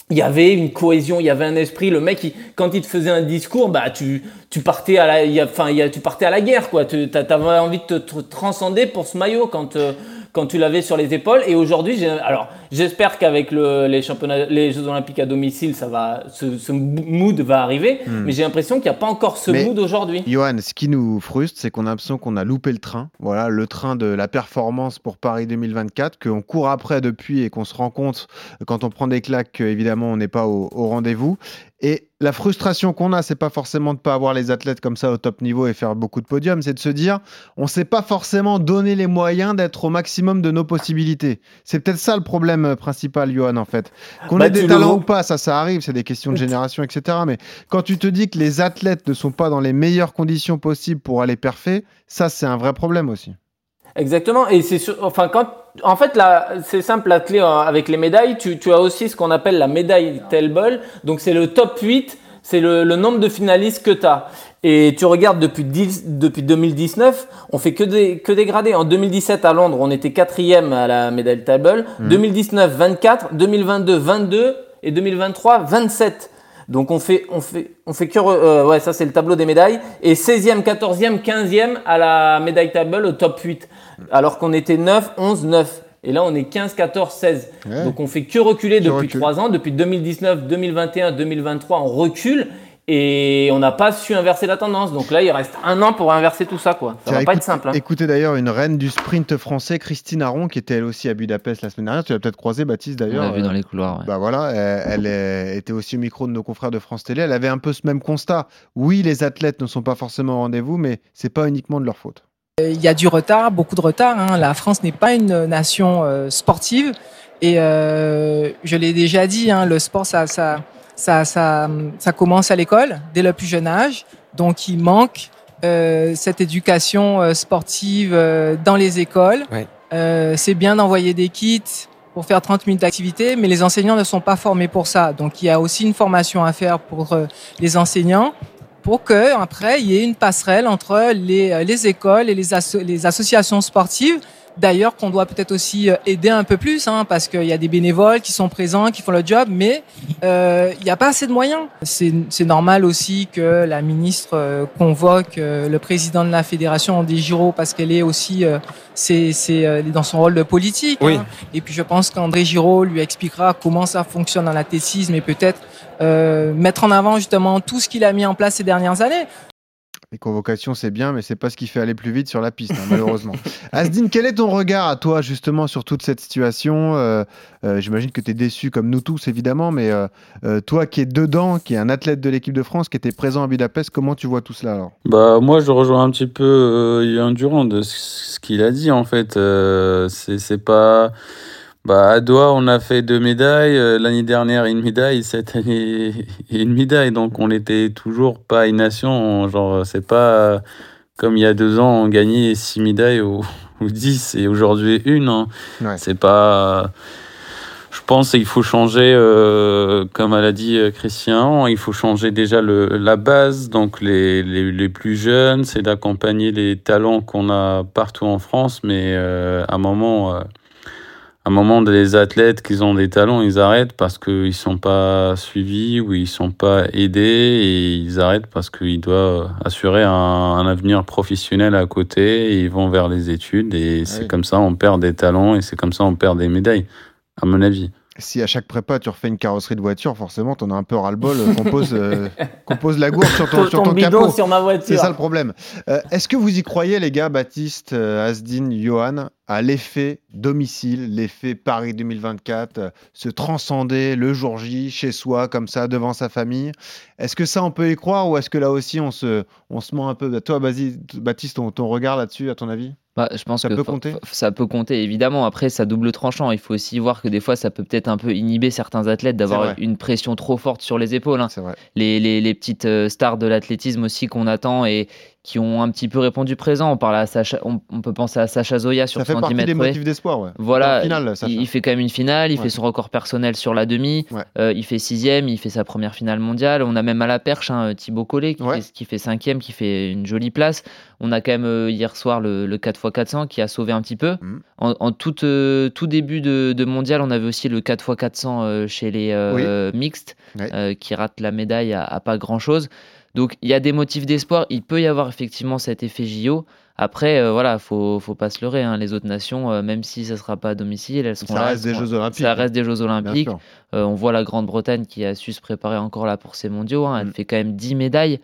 Il y avait une cohésion, il y avait un esprit. Le mec, quand il te faisait un discours, bah, tu, tu partais à la, enfin, tu partais à la guerre, quoi. Tu avais envie de te transcender pour ce maillot quand, euh, quand tu l'avais sur les épaules. Et aujourd'hui, alors j'espère qu'avec le, les championnats, les Jeux Olympiques à domicile, ça va, ce, mood va arriver. Hmm. Mais j'ai l'impression qu'il n'y a pas encore ce mood aujourd'hui. Johan, ce qui nous frustre, c'est qu'on a l'impression qu'on a loupé le train. Voilà, le train de la performance pour Paris 2024, qu'on court après depuis et qu'on se rend compte quand on prend des claques qu'évidemment on n'est pas au, au rendez-vous. Et la frustration qu'on a, c'est pas forcément de pas avoir les athlètes comme ça au top niveau et faire beaucoup de podiums, c'est de se dire on s'est pas forcément donné les moyens d'être au maximum de nos possibilités. C'est peut-être ça le problème principal, Johan, en fait. Qu'on bah, ait des talents ou pas, ça, ça arrive, c'est des questions de génération, etc. Mais quand tu te dis que les athlètes ne sont pas dans les meilleures conditions possibles pour aller perfer, ça, c'est un vrai problème aussi. Exactement. Et c'est enfin quand en fait là c'est simple la clé euh, avec les médailles, tu, tu as aussi ce qu'on appelle la médaille table. Donc c'est le top 8 c'est le, nombre de finalistes que tu as. Et tu regardes depuis, depuis 2019, on fait que, des, que dégrader. En 2017 à Londres, on était quatrième à la médaille table. 2019, 24. 2022, 22. Et 2023, 27. Donc on fait, on fait, on fait que, euh, ouais, ça c'est le tableau des médailles. Et 16e, 14e, 15e à la médaille table au top 8. Alors qu'on était 9, 11, 9. Et là, on est 15, 14, 16. Donc, on fait que reculer depuis 3 ans. Depuis 2019, 2021, 2023, on recule et on n'a pas su inverser la tendance. Donc là, il reste un an pour inverser tout ça. Quoi. Ça va pas être simple. Hein. Écoutez d'ailleurs une reine du sprint français, Christine Aron, qui était elle aussi à Budapest la semaine dernière. Tu l'as peut-être croisée, Baptiste d'ailleurs. On l'a vu dans les couloirs. Bah voilà, elle, était aussi au micro de nos confrères de France Télé. Elle avait un peu ce même constat. Oui, les athlètes ne sont pas forcément au rendez-vous, mais c'est pas uniquement de leur faute. Il y a du retard, beaucoup de retard. Hein. La France n'est pas une nation euh, sportive. Et euh, je l'ai déjà dit, hein, le sport, ça, ça, ça, ça, ça commence à l'école, dès le plus jeune âge. Donc, il manque euh, cette éducation sportive dans les écoles. C'est bien d'envoyer des kits pour faire 30 minutes d'activité, mais les enseignants ne sont pas formés pour ça. Donc, il y a aussi une formation à faire pour les enseignants pour que après il y ait une passerelle entre les, euh, les écoles et les, les associations sportives. D'ailleurs, qu'on doit peut-être aussi euh, aider un peu plus, hein, parce qu'il y a des bénévoles qui sont présents, qui font le job, mais euh, il n'y a pas assez de moyens. C'est normal aussi que la ministre euh, convoque le président de la fédération des Giro, parce qu'elle est aussi, c'est dans son rôle de politique. Hein. Et puis je pense qu'André Giraud lui expliquera comment ça fonctionne dans l'athlétisme et peut-être euh, mettre en avant justement tout ce qu'il a mis en place ces dernières années. Les convocations, c'est bien, mais c'est pas ce qui fait aller plus vite sur la piste, hein, malheureusement. Asdine, quel est ton regard à toi, justement, sur toute cette situation? Euh, euh, J'imagine que tu es déçu, comme nous tous, évidemment, mais toi qui es dedans, qui est un athlète de l'équipe de France, qui était présent à Budapest, comment tu vois tout cela alors? Bah, Moi, je rejoins un petit peu Yann Durand de ce qu'il a dit, en fait. c'est pas bah, à Doha, on a fait deux médailles. Euh, l'année dernière, une médaille. Cette année, une médaille. Donc, on n'était toujours pas une nation. Genre, c'est pas comme il y a deux ans, on gagnait six médailles ou, ou dix et aujourd'hui une. Hein. C'est pas. Je pense qu'il faut changer, euh, comme elle a dit euh, Christian, il faut changer déjà le, la base. Donc, les, les, les plus jeunes, c'est d'accompagner les talents qu'on a partout en France. Mais à un moment à un moment, les athlètes qui ont des talents, ils arrêtent parce qu'ils ne sont pas suivis ou ils ne sont pas aidés et ils arrêtent parce qu'ils doivent assurer un, avenir professionnel à côté et ils vont vers les études et c'est comme ça on perd des talents et c'est comme ça on perd des médailles, à mon avis si à chaque prépa tu refais une carrosserie de voiture, forcément tu en as un peu ras-le-bol euh, qu'on pose, euh, pose, la gourde sur ton, sur ton, capot. sur ma voiture. C'est ça le problème. Euh, est-ce que vous y croyez les gars, Baptiste, Asdin, Johan, à l'effet domicile, l'effet Paris 2024, se transcender le jour J chez soi comme ça devant sa famille? Est-ce que ça on peut y croire ou est-ce que là aussi on se, on se ment un peu? Toi Baptiste, ton, ton regard là-dessus à ton avis? Bah, je pense ça que peut compter? ça peut compter évidemment. Après, ça double tranchant. Il faut aussi voir que des fois, ça peut peut-être un peu inhiber certains athlètes d'avoir une pression trop forte sur les épaules. Hein. Les, les, les, petites euh, stars de l'athlétisme aussi qu'on attend et qui ont un petit peu répondu présent. On parle à Sacha, on, peut penser à Sacha Zoya sur ça fait 110 partie des motifs d'espoir. Ouais. Voilà, il, fait quand même une finale, il fait son record personnel sur la demi, euh, il fait sixième, il fait sa première finale mondiale. On a même à la perche hein, Thibaut Collet qui, fait, qui fait cinquième, qui fait une jolie place. On a quand même euh, hier soir le, 4x400 qui a sauvé un petit peu. Mm. En, tout, euh, tout début de, mondial, on avait aussi le 4x400 chez les mixtes qui rate la médaille à, à pas grand chose. Donc il y a des motifs d'espoir. Il peut y avoir effectivement cet effet JO. Après, euh, voilà, faut, faut pas se leurrer. Hein. Les autres nations, euh, même si ça sera pas à domicile, elles seront ça Reste des Jeux Olympiques. Ça reste des Jeux Olympiques. Euh, on voit la Grande-Bretagne qui a su se préparer encore là pour ces mondiaux. Hein. Elle mm. fait quand même 10 médailles.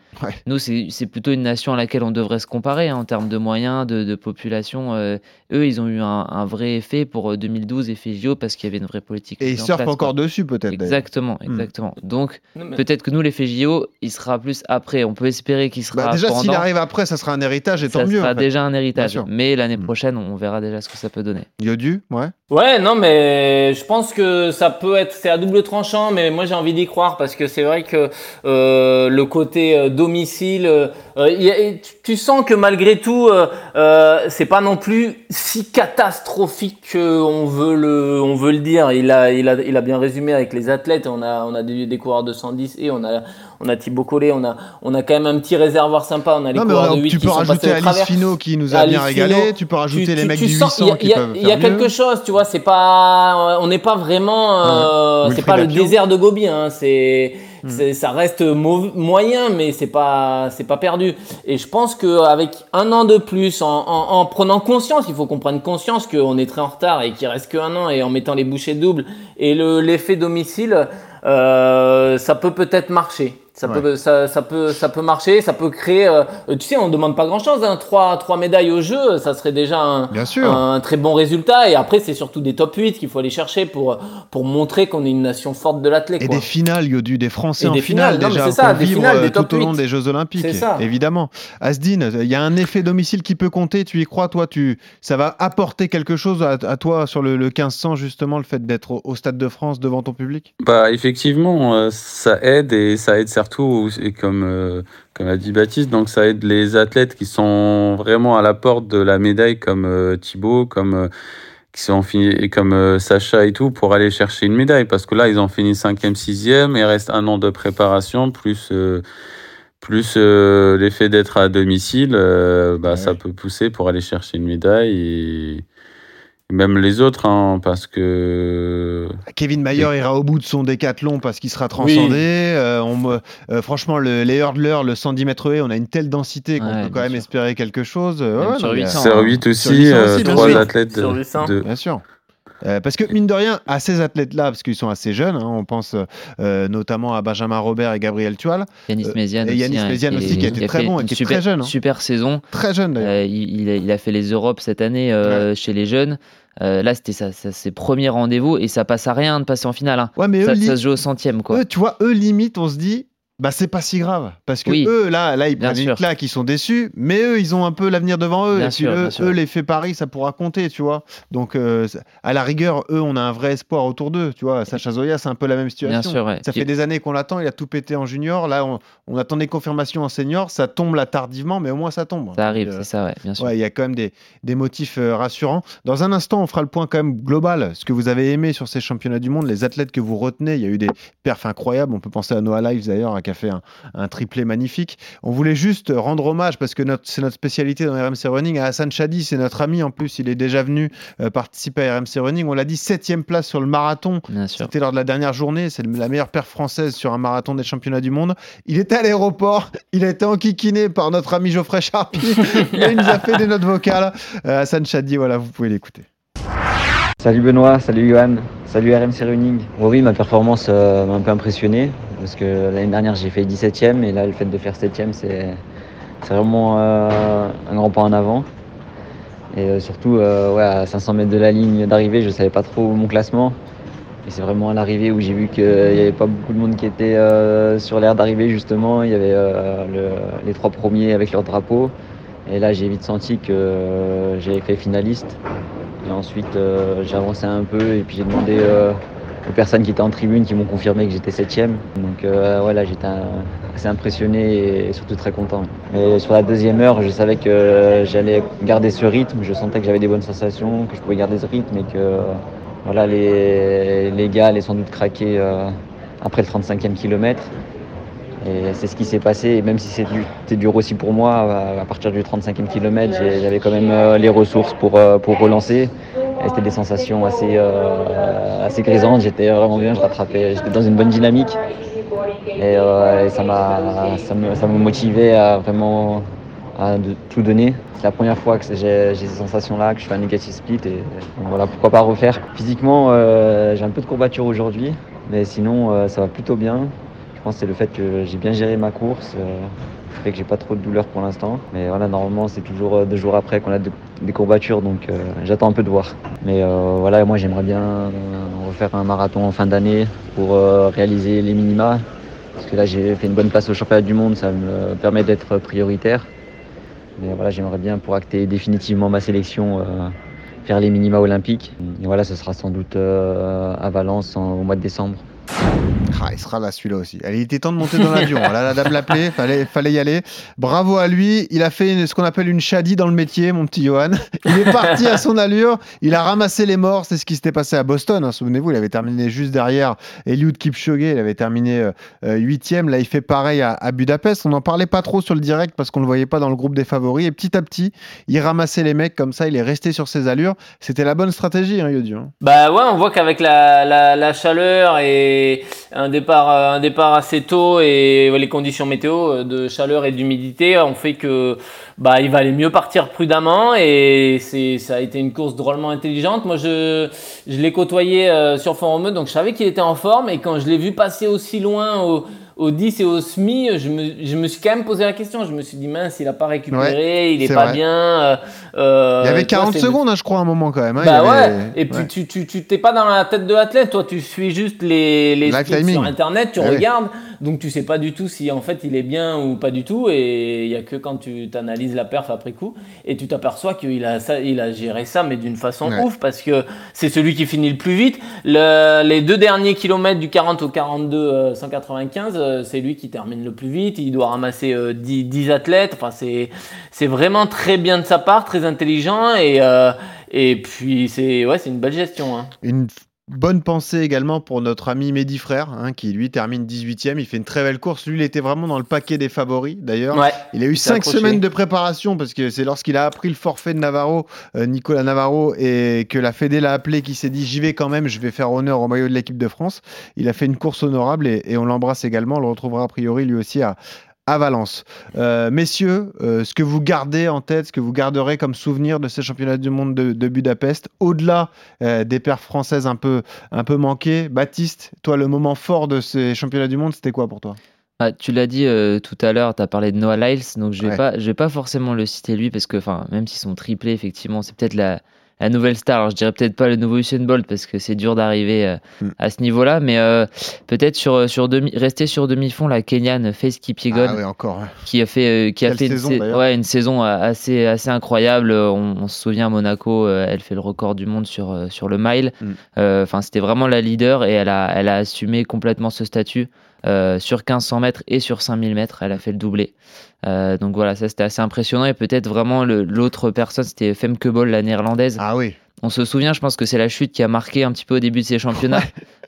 Nous, c'est plutôt une nation à laquelle on devrait se comparer hein, en termes de moyens, de, population. eux, ils ont eu un, vrai effet pour 2012, effet JO, parce qu'il y avait une vraie politique. Et ils surfent encore dessus, peut-être. Exactement, mm. exactement. Donc, peut-être que nous, l'effet JO, il sera plus après. On peut espérer qu'il sera. Bah, déjà, s'il arrive après, ça sera un héritage et tant mieux. Ça sera déjà un héritage. Mais l'année mm. prochaine, on verra déjà ce que ça peut donner. Yodu, ouais. Ouais, non, mais je pense que ça peut être, c'est double tranchant, mais moi j'ai envie d'y croire parce que c'est vrai que euh, le côté euh, domicile, euh, tu, sens que malgré tout, c'est pas non plus si catastrophique qu'on veut le, on veut le dire. Il a, bien résumé avec les athlètes. On a, on a des, coureurs de 110 et on a, on a Thibaut Collet, on a, on a quand même un petit réservoir sympa. On a les coureurs de 8 Tu peux rajouter Alice Fino qui nous a bien régalé. Tu peux rajouter les mecs du 800 qui peuvent Il y a quelque chose, tu vois. C'est pas, on n'est pas vraiment, euh, c'est pas le désert de Gobi. Hein, c'est Hmm. Ça reste moyen, mais c'est pas, c'est pas perdu. Et je pense qu'avec un an de plus, en, prenant conscience, il faut qu'on prenne conscience qu'on est très en retard et qu'il reste qu'un an, et en mettant les bouchées doubles et l'effet domicile, euh, ça peut peut-être marcher. Ça, peut, ça, ça, peut, ça peut marcher, ça peut créer. Euh, tu sais, on ne demande pas grand-chose. Hein, trois, trois médailles au jeu, ça serait déjà un, un très bon résultat. Et après, c'est surtout des top 8 qu'il faut aller chercher pour, pour montrer qu'on est une nation forte de l'athlète. Et des finales, Yodu, des Français en finale déjà. C'est ça, des finales, des top tout au long des Jeux Olympiques. Ça. Évidemment. Asdine, il y a un effet domicile qui peut compter. Tu y crois, toi tu, Ça va apporter quelque chose à, toi sur le, le 1500, justement, le fait d'être au, Stade de France devant ton public? Bah, effectivement, euh, ça aide et ça aide certainement et comme, euh, comme a dit Baptiste, donc ça aide les athlètes qui sont vraiment à la porte de la médaille, comme euh, Thibaut, comme, euh, qui sont et comme Sacha et tout, pour aller chercher une médaille. Parce que là, ils ont fini 5e, 6e, il reste un an de préparation, plus, plus l'effet d'être à domicile, bah, ça peut pousser pour aller chercher une médaille. Et même les autres, hein, parce que. Kevin Mayer ira au bout de son décathlon parce qu'il sera transcendé. Euh, on, euh, franchement, le, les hurdlers, le 110 mètres haies, on a une telle densité qu'on peut quand même espérer quelque chose. sur 800, sur 8 aussi, euh, trois athlètes de, Bien sûr. Euh, parce que mine de rien, à ces athlètes-là, parce qu'ils sont assez jeunes, hein, on pense euh, notamment à Benjamin Robert et Gabriel Tual. Yanis Méziane euh, et Yanis aussi, hein, aussi, qui a été très bon, qui super, très jeune. Hein. Super saison. Très jeune d'ailleurs. Il, il, a fait les Europes cette année chez les jeunes. là, c'était ses premiers rendez-vous et ça passe à rien de passer en finale. Hein. Ouais, mais ça, ça, se joue au centième. Quoi. Eux, tu vois, eux, limite, on se dit, bah c'est pas si grave parce que eux là là ils prennent une claque ils sont déçus mais eux ils ont un peu l'avenir devant eux et puis eux, eux l'effet Paris ça pourra compter tu vois. Donc euh, à la rigueur eux on a un vrai espoir autour d'eux tu vois. Sacha Zoya c'est un peu la même situation. ça fait des années qu'on l'attend il a tout pété en junior. Là on, on, attend des confirmations en senior ça tombe là tardivement mais au moins ça tombe. Ça arrive c'est ça ouais bien sûr. il y a quand même des, des motifs euh, rassurants. Dans un instant on fera le point quand même global ce que vous avez aimé sur ces championnats du monde les athlètes que vous retenez. Il y a eu des perfs incroyables. On peut penser à Noah Lives d'ailleurs qui a fait un, triplé magnifique. On voulait juste rendre hommage, parce que c'est notre spécialité dans RMC Running, à Hassan Chadi, c'est notre ami en plus, il est déjà venu euh, participer à RMC Running. On l'a dit, septième place sur le marathon. C'était lors de la dernière journée, c'est la meilleure paire française sur un marathon des championnats du monde. Il était à l'aéroport, il a été enquiquiné par notre ami Geoffrey Charpie, il nous a fait des notes vocales. Euh, Hassan Chadi, voilà, vous pouvez l'écouter. Salut Benoît, salut Johan, salut RMC Running. oui, ma performance euh, m'a un peu impressionné parce que l'année dernière j'ai fait 17ème et là le fait de faire 7ème c'est vraiment euh, un grand pas en avant. Et euh, surtout ouais, à 500 mètres de la ligne d'arrivée je ne savais pas trop mon classement. Et c'est vraiment à l'arrivée où j'ai vu qu'il n'y avait pas beaucoup de monde qui était sur l'air d'arrivée justement. Il y avait les trois premiers avec leur drapeau. Et là j'ai vite senti que j'avais fait finaliste. Et ensuite, euh, j'ai avancé un peu et puis j'ai demandé euh, aux personnes qui étaient en tribune qui m'ont confirmé que j'étais septième. Donc euh, voilà, j'étais assez impressionné et surtout très content. Et sur la deuxième heure, je savais que j'allais garder ce rythme. Je sentais que j'avais des bonnes sensations, que je pouvais garder ce rythme et que voilà, les, les gars allaient sans doute craquer après le 35e kilomètre. Et c'est ce qui s'est passé. Et même si c'était dur aussi pour moi, à partir du 35e kilomètre, j'avais quand même euh, les ressources pour, euh, pour relancer. C'était des sensations assez, euh, assez grisantes. J'étais vraiment bien, je rattrapais, j'étais dans une bonne dynamique. Et, ça, me, ça me motivait à vraiment à tout donner. C'est la première fois que j'ai, ces sensations-là, que je fais un negative split. Et voilà, pourquoi pas refaire. Physiquement, j'ai un peu de courbature aujourd'hui, mais sinon, ça va plutôt bien c'est le fait que j'ai bien géré ma course. Euh, fait que j'ai pas trop de douleur pour l'instant. Mais voilà, normalement, c'est toujours euh, deux jours après qu'on a des courbatures, donc euh, j'attends un peu de voir. Mais voilà, moi, j'aimerais bien refaire un marathon en fin d'année pour réaliser les minima. Parce que là, j'ai fait une bonne place au championnat du monde, ça me permet d'être prioritaire. Mais voilà, j'aimerais bien pour acter définitivement ma sélection faire les minima olympiques. Et voilà, ce sera sans doute à Valence au mois de décembre. Ah, il sera là celui-là aussi. il était temps de monter dans l'avion. La dame l'appelait, fallait, fallait y aller. Bravo à lui. Il a fait ce qu'on appelle une shadi dans le métier, mon petit Johan. Il est parti à son allure. Il a ramassé les morts. C'est ce qui s'était passé à Boston. Hein. Souvenez-vous, il avait terminé juste derrière Eliud Kipchoge. Il avait terminé euh, huitième. Là, il fait pareil à, Budapest. On n'en parlait pas trop sur le direct parce qu'on ne le voyait pas dans le groupe des favoris. Et petit à petit, il ramassait les mecs comme ça. Il est resté sur ses allures. C'était la bonne stratégie, hein. Hein. Bah ouais, on voit qu'avec la, chaleur et un départ, euh, un départ assez tôt et les conditions météo euh, de chaleur et d'humidité ont fait que bah, il valait mieux partir prudemment et c'est, ça a été une course drôlement intelligente. Moi, je, je l'ai côtoyé euh, sur Fort Romeu, donc je savais qu'il était en forme et quand je l'ai vu passer aussi loin au au 10 et au SMI, je me, je me suis quand même posé la question. Je me suis dit, mince, il n'a pas récupéré, il n'est pas bien. Euh, euh, il y avait 40 secondes, hein, je crois, à un moment quand même. Hein, bah ouais, et puis tu tu tu t'es pas dans la tête de l'athlète, toi, tu suis juste les, les sur Internet, tu eh regardes. Donc tu sais pas du tout si en fait il est bien ou pas du tout. Et il y a que quand tu analyses la perf après coup et tu t'aperçois qu'il a, ça, il a géré ça, mais d'une façon ouf parce que c'est celui qui finit le plus vite. Le, les deux derniers kilomètres du 40 au 42 195, euh, euh, c'est lui qui termine le plus vite. Il doit ramasser 10, euh, athlètes. C'est, vraiment très bien de sa part, très intelligent et, et puis c'est, ouais, une belle gestion. Hein. Bonne pensée également pour notre ami Mehdi Frère, hein, qui lui termine 18ème. Il fait une très belle course. Lui, il était vraiment dans le paquet des favoris d'ailleurs. il a eu cinq semaines de préparation parce que c'est lorsqu'il a appris le forfait de Navarro, euh, Nicolas Navarro, et que la Fédé l'a appelé, qui s'est dit j'y vais quand même, je vais faire honneur au maillot de l'équipe de France. Il a fait une course honorable et, et on l'embrasse également. On le retrouvera a priori lui aussi à, à Valence. Euh, messieurs, euh, ce que vous gardez en tête, ce que vous garderez comme souvenir de ces championnats du monde de, Budapest, au-delà euh, des perfs françaises un peu, un peu manquées, Baptiste, toi, le moment fort de ces championnats du monde, c'était quoi pour toi? Ah, tu l'as dit tout à l'heure, tu as parlé de Noah Lyles, donc je ne vais, pas, vais pas forcément le citer lui, parce que même s'ils sont triplés, effectivement, c'est peut-être la, la nouvelle star. Alors, je dirais peut-être pas le nouveau Usain Bolt parce que c'est dur d'arriver euh, hmm. à ce niveau-là, mais euh, peut-être sur euh, sur demi, rester sur demi-fond la Kenyan Face Kipyegon, ah encore, qui a fait qui a fait une, saison, ouais, une saison assez assez incroyable. On, se souvient à Monaco, elle fait le record du monde sur sur le mile. Hmm. Enfin, c'était vraiment la leader et elle a elle a assumé complètement ce statut. Sur 1500 mètres et sur 5000 mètres, elle a fait le doublé. Euh, donc voilà, ça c'était assez impressionnant. Et peut-être vraiment l'autre personne, c'était Femke Bol, la néerlandaise. Ah oui. On se souvient, je pense que c'est la chute qui a marqué un petit peu au début de ces championnats.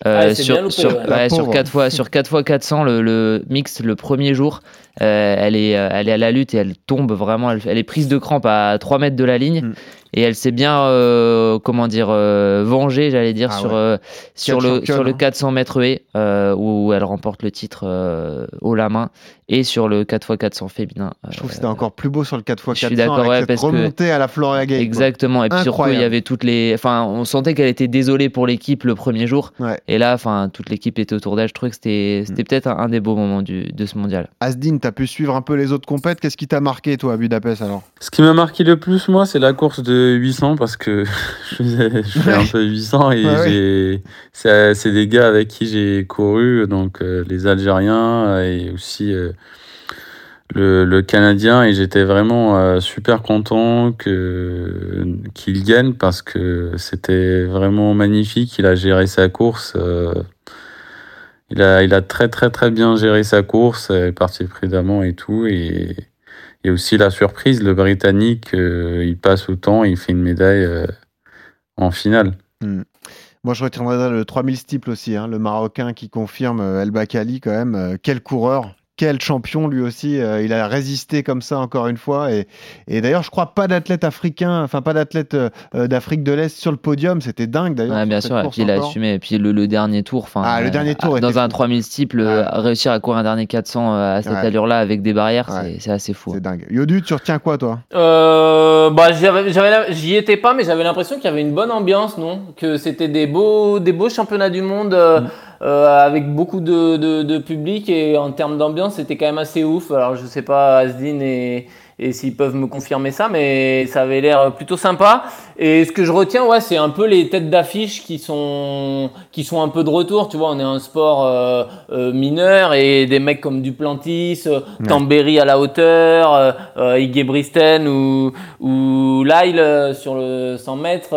Euh, sur, sur, sur 4 fois, sur 4 fois 400, le, le mix le premier jour, euh, elle, est, elle est à la lutte et elle tombe vraiment. Elle, est prise de crampe à 3 mètres de la ligne. Mm et elle s'est bien euh, comment dire euh, vengée j'allais dire ah sur euh, sur le sur le 400 mètres et où elle remporte le titre haut la main et sur le 4x400 féminin je trouve que c'était encore plus beau sur le 4x400 je suis d'accord ouais, parce remontée à la Florida Gate exactement et puis surtout il y avait toutes les enfin on sentait qu'elle était désolée pour l'équipe le premier jour et là enfin toute l'équipe était autour d'elle je trouvais que c'était c'était mm. peut-être un, des beaux moments du, de ce mondial. Asdin t'as pu suivre un peu les autres compètes qu'est-ce qui t'a marqué toi à Budapest alors? Ce qui m'a marqué le plus moi c'est la course de 800 parce que je fais, un peu 800 et c'est des gars avec qui j'ai couru, donc euh, les Algériens et aussi euh, le, le, Canadien et j'étais vraiment euh, super content que qu'il gagne parce que c'était vraiment magnifique. Il a géré sa course. il a, il a très très très bien géré sa course, est parti prudemment et tout et il y a aussi la surprise, le Britannique, euh, il passe au temps, il fait une médaille euh, en finale. Hmm. Moi, je retiendrai le 3000 steeple aussi, hein, le Marocain qui confirme euh, El Bakali quand même. quel coureur quel champion lui aussi. Euh, il a résisté comme ça encore une fois. Et, et d'ailleurs, je crois pas d'athlète africain, enfin pas d'athlète euh, d'Afrique de l'Est sur le podium. C'était dingue d'ailleurs. bien sûr. Et puis il a assumé. Et puis le, dernier tour, enfin, ah, le dernier tour dans un 3000 steeple, réussir à courir un dernier 400 euh, à cette allure-là avec des barrières, c'est assez fou. C'est dingue. Yodu, tu retiens quoi toi? Bah, j'y étais pas, mais j'avais l'impression qu'il y avait une bonne ambiance, non? Que c'était des beaux, des beaux championnats du monde. Mm. Euh, avec beaucoup de, de, de, public et en termes d'ambiance, c'était quand même assez ouf. Alors je sais pas, Asdin et, et s'ils peuvent me confirmer ça, mais ça avait l'air plutôt sympa. Et ce que je retiens, ouais, c'est un peu les têtes d'affiche qui sont qui sont un peu de retour. Tu vois, on est un sport euh, euh, mineur et des mecs comme Duplantis, euh, Tambéry à la hauteur, euh, euh Bristen ou ou Lyle sur le 100 mètres.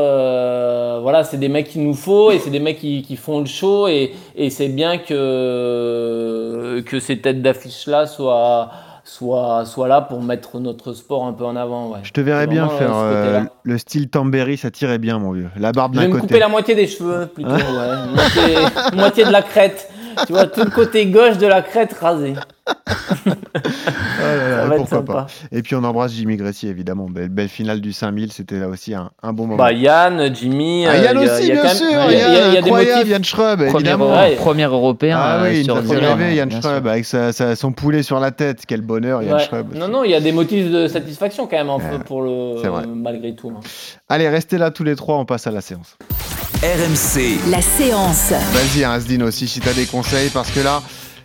voilà, c'est des mecs qu'il nous faut et c'est des mecs qui, qui font le show et, et c'est bien que que ces têtes d'affiche là soient soit, soit là pour mettre notre sport un peu en avant. Ouais. Je te verrais bien faire euh, le style Tambéry, ça tirait bien, mon vieux. La barbe d'un côté. Je vais me couper la moitié des cheveux, plutôt. ouais. moitié, de la crête. Tu vois, tout le côté gauche de la crête rasé. Oh pourquoi pas. Et puis on embrasse Jimmy Gressy évidemment. Belle, belle finale du 5000, c'était là aussi un, un, bon moment. Bah Yann, Jimmy. Ah, Yann aussi, bien sûr. Il y a, y a des motifs. Yann Schrub, évidemment. Premier européen. Ah oui, euh, sur il rêvé, Yann Schrub, avec sa, sa, son poulet sur la tête. Quel bonheur, Yann Schrub. Non, non, il y a des motifs de satisfaction quand même en fait, pour le, malgré tout. Hein. Allez, restez là tous les trois, on passe à la séance. RMC. La séance. Vas-y, hein, Asdine aussi, si t'as des conseils, parce que là.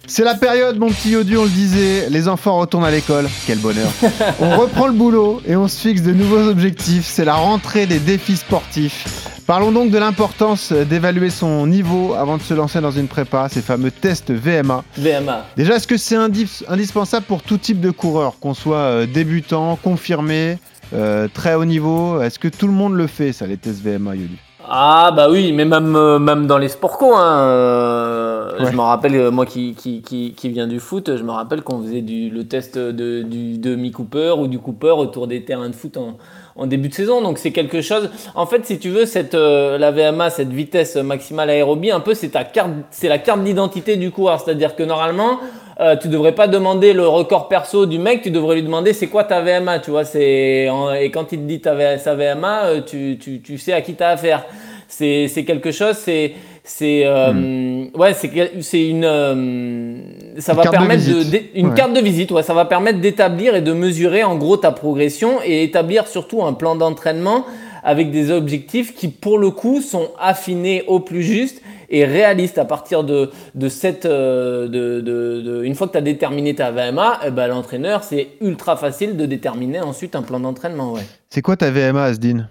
C'est la période, mon petit Yodu, on le disait, les enfants retournent à l'école, quel bonheur. on reprend le boulot et on se fixe de nouveaux objectifs, c'est la rentrée des défis sportifs. Parlons donc de l'importance d'évaluer son niveau avant de se lancer dans une prépa, ces fameux tests VMA. VMA. Déjà, est-ce que c'est indispensable pour tout type de coureur, qu'on soit euh, débutant, confirmé, euh, très haut niveau? Est-ce que tout le monde le fait, ça, les tests VMA, Yodu? Ah bah oui, mais même, euh, même dans les sports co, hein, euh, je me rappelle, euh, moi qui, qui, qui, qui, viens du foot, je me rappelle qu'on faisait du, le test de, du demi-Cooper ou du Cooper autour des terrains de foot en, en début de saison. Donc c'est quelque chose. En fait, si tu veux, cette la VMA, cette vitesse maximale aérobie, un peu c'est ta carte, c'est la carte d'identité du coureur. C'est-à-dire que normalement, euh, tu devrais pas demander le record perso du mec, tu devrais lui demander c'est quoi ta VMA, tu vois. C'est et quand il te dit ta, sa VMA, euh, tu, tu, tu sais à qui t'as affaire. C'est c'est quelque chose, c'est c'est euh, hmm. ouais c'est c'est une euh, ça va permettre de, une carte de visite ouais ça va permettre d'établir et de mesurer en gros ta progression et établir surtout un plan d'entraînement avec des objectifs qui pour le coup sont affinés au plus juste et réaliste à partir de, de cette. Euh, de, de, une fois que tu as déterminé ta VMA, eh ben, l'entraîneur, c'est ultra facile de déterminer ensuite un plan d'entraînement. Ouais. C'est quoi ta VMA, Asdin?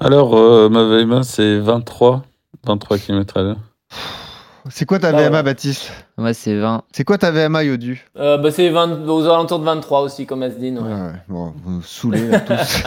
Alors, euh, ma VMA, c'est 23, 23 km à l'heure. C'est quoi ta VMA, Baptiste Moi, c'est 20. C'est quoi ta VMA, Yodu euh, bah, C'est aux alentours de 23 aussi, comme Asdin. Ouais. ouais, bon, vous saoulez là, tous.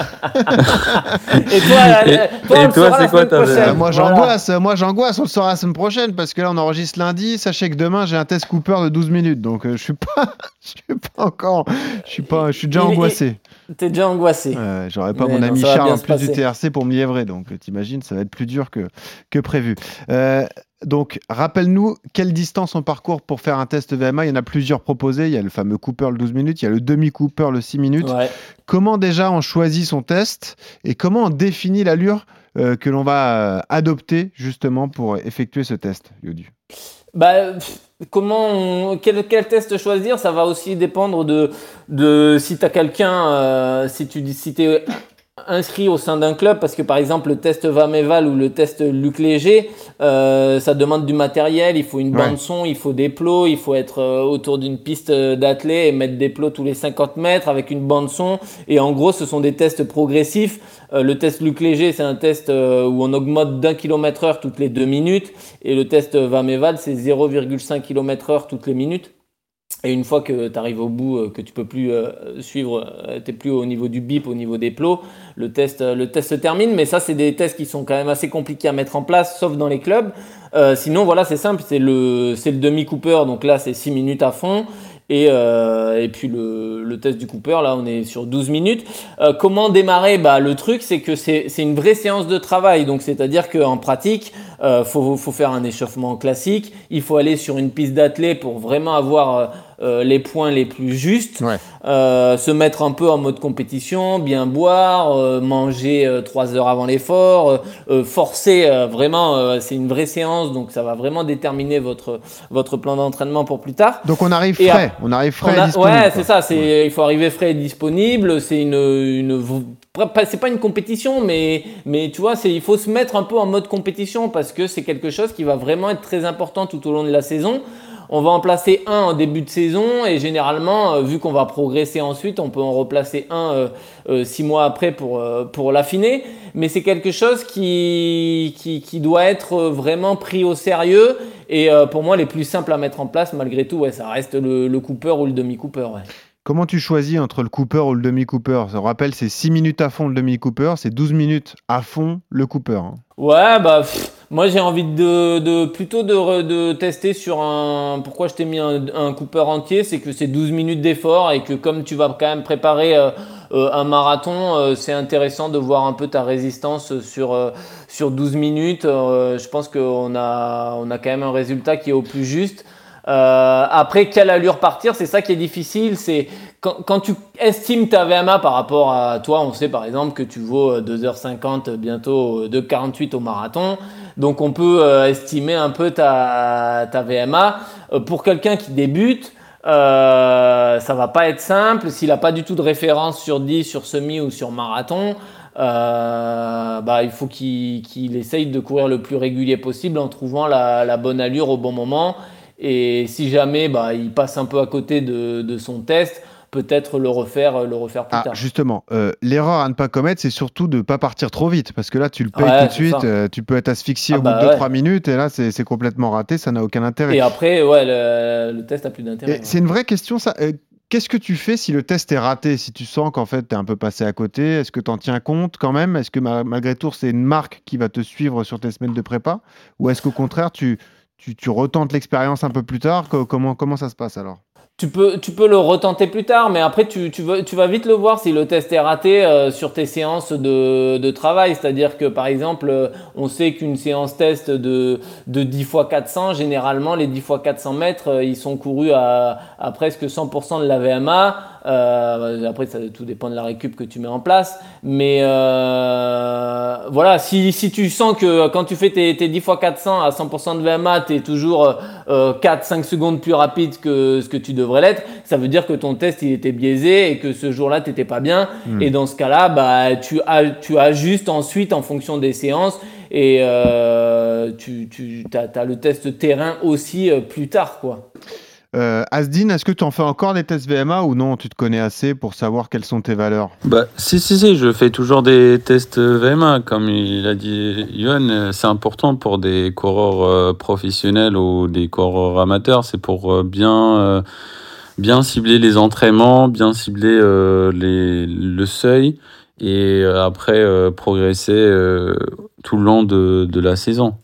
et toi, toi, c'est quoi ta VMA Moi, j'angoisse. Moi, j'angoisse. On le saura la semaine prochaine parce que là, on enregistre lundi. Sachez que demain, j'ai un test Cooper de 12 minutes. Donc, euh, je suis pas, je suis pas encore. Je suis pas. Je suis déjà angoissé. T'es déjà angoissé. J'aurais pas mon ami Charles en plus du TRC pour me liévrer. Donc, t'imagines, ça va être plus dur que, que prévu. Euh, donc, rappelle-nous quelle distance on parcourt pour faire un test VMA. Il y en a plusieurs proposés. Il y a le fameux Cooper le 12 minutes, il y a le demi-Cooper le 6 minutes. Comment déjà on choisit son test et comment on définit l'allure euh, que l'on va euh, adopter justement pour effectuer ce test, Yodu? Bah, comment quel, test choisir? Ça va aussi dépendre de, de si tu as quelqu'un, euh, si tu si es inscrit au sein d'un club parce que par exemple le test Vameval ou le test Luc Léger euh, ça demande du matériel il faut une bande son il faut des plots il faut être euh, autour d'une piste euh, d'athlée et mettre des plots tous les 50 mètres avec une bande son et en gros ce sont des tests progressifs. Le test Luc Léger c'est un test où on augmente d'un kilomètre heure toutes les deux minutes. Et le test Vameval c'est 0,5 km heure toutes les minutes et une fois que tu arrives au bout, euh, que tu peux plus euh, suivre, euh, tu n'es plus au niveau du bip, au niveau des plots, le test, le test se termine. Mais ça, c'est des tests qui sont quand même assez compliqués à mettre en place, sauf dans les clubs. sinon, voilà, c'est simple, c'est le, le demi-cooper, donc là, c'est 6 minutes à fond. Et, et puis le, le, test du Cooper, là on est sur 12 minutes. comment démarrer? Bah, Le truc c'est que c'est une vraie séance de travail. Donc c'est-à-dire qu'en pratique, il faut, faut, faire un échauffement classique. Il faut aller sur une piste d'athlée pour vraiment avoir euh, les points les plus justes, euh, se mettre un peu en mode compétition, bien boire, euh, manger trois heures avant l'effort, forcer vraiment, c'est une vraie séance, donc ça va vraiment déterminer votre, votre plan d'entraînement pour plus tard. Donc on arrive frais, on arrive frais et disponible. Ouais, c'est ça, c'est, il faut arriver frais et disponible, c'est une, une c'est pas une compétition, mais, mais tu vois, c'est, il faut se mettre un peu en mode compétition parce que c'est quelque chose qui va vraiment être très important tout au long de la saison on va en placer un en début de saison et généralement, vu qu'on va progresser ensuite, on peut en replacer un six mois après pour, pour l'affiner. Mais c'est quelque chose qui, qui, doit être vraiment pris au sérieux. Et pour moi, les plus simples à mettre en place, malgré tout, ouais, ça reste le, le Cooper ou le demi-Cooper. Ouais. Comment tu choisis entre le Cooper ou le demi-Cooper? Je rappelle, c'est 6 minutes à fond le demi-Cooper, c'est 12 minutes à fond le Cooper. Hein. Ouais, bah moi j'ai envie de, plutôt de, tester sur un. Pourquoi je t'ai mis un, Cooper entier C'est que c'est 12 minutes d'effort et que comme tu vas quand même préparer euh, euh, un marathon, euh, c'est intéressant de voir un peu ta résistance sur, sur 12 minutes. je pense qu'on a, on a quand même un résultat qui est au plus juste. Après, quelle allure partir C'est ça qui est difficile. C'est quand, tu estimes ta VMA par rapport à toi, on sait par exemple que tu vaux 2h50 euh, bientôt 2h48 au marathon. Donc on peut euh, estimer un peu ta, VMA. pour quelqu'un qui débute, euh, ça va pas être simple. S'il n'a pas du tout de référence sur 10, sur semi ou sur marathon, bah, il faut qu'il essaye de courir le plus régulier possible en trouvant la, la bonne allure au bon moment et si jamais bah, il passe un peu à côté de, son test, peut-être le refaire, le refaire plus ah, tard. Justement, euh, l'erreur à ne pas commettre, c'est surtout de ne pas partir trop vite. Parce que là, tu le payes tout de suite, euh, tu peux être asphyxié ah au bout bah de 2-3 minutes, et là, c'est complètement raté, ça n'a aucun intérêt. Et après, ouais, le, test a plus d'intérêt. C'est une vraie question, ça. Euh, qu'est-ce que tu fais si le test est raté? Si tu sens qu'en fait, tu es un peu passé à côté, est-ce que tu en tiens compte quand même? Est-ce que malgré tout, c'est une marque qui va te suivre sur tes semaines de prépa? Ou est-ce qu'au contraire, tu tu, retentes l'expérience un peu plus tard? Comment, comment ça se passe alors? Tu peux, tu peux le retenter plus tard, mais après, tu, tu, vas vite le voir si le test est raté euh, sur tes séances de, de travail. C'est-à-dire que, par exemple, euh, on sait qu'une séance test de, de 10 x 400, généralement, les 10 x 400 mètres, euh, ils sont courus à, à presque 100% de la VMA. Euh, après, ça tout dépend de la récup que tu mets en place. Mais euh, voilà, si, si, tu sens que quand tu fais tes, tes 10 x 400 à 100% de VMA, tu es toujours euh, 4-5 secondes plus rapide que ce que tu devrais l'être, ça veut dire que ton test il était biaisé et que ce jour-là, tu n'étais pas bien. Hmm. Et dans ce cas-là, bah, tu, tu ajustes ensuite en fonction des séances et euh, tu, tu as, as, le test terrain aussi euh, plus tard. quoi. Euh, Asdin, est-ce que tu en fais encore des tests VMA ou non Tu te connais assez pour savoir quelles sont tes valeurs? Bah si si si, je fais toujours des tests VMA comme il a dit Yohan. C'est important pour des coureurs euh, professionnels ou des coureurs amateurs. C'est pour euh, bien bien cibler les entraînements, bien cibler les, le seuil et après progresser tout le long de, de la saison.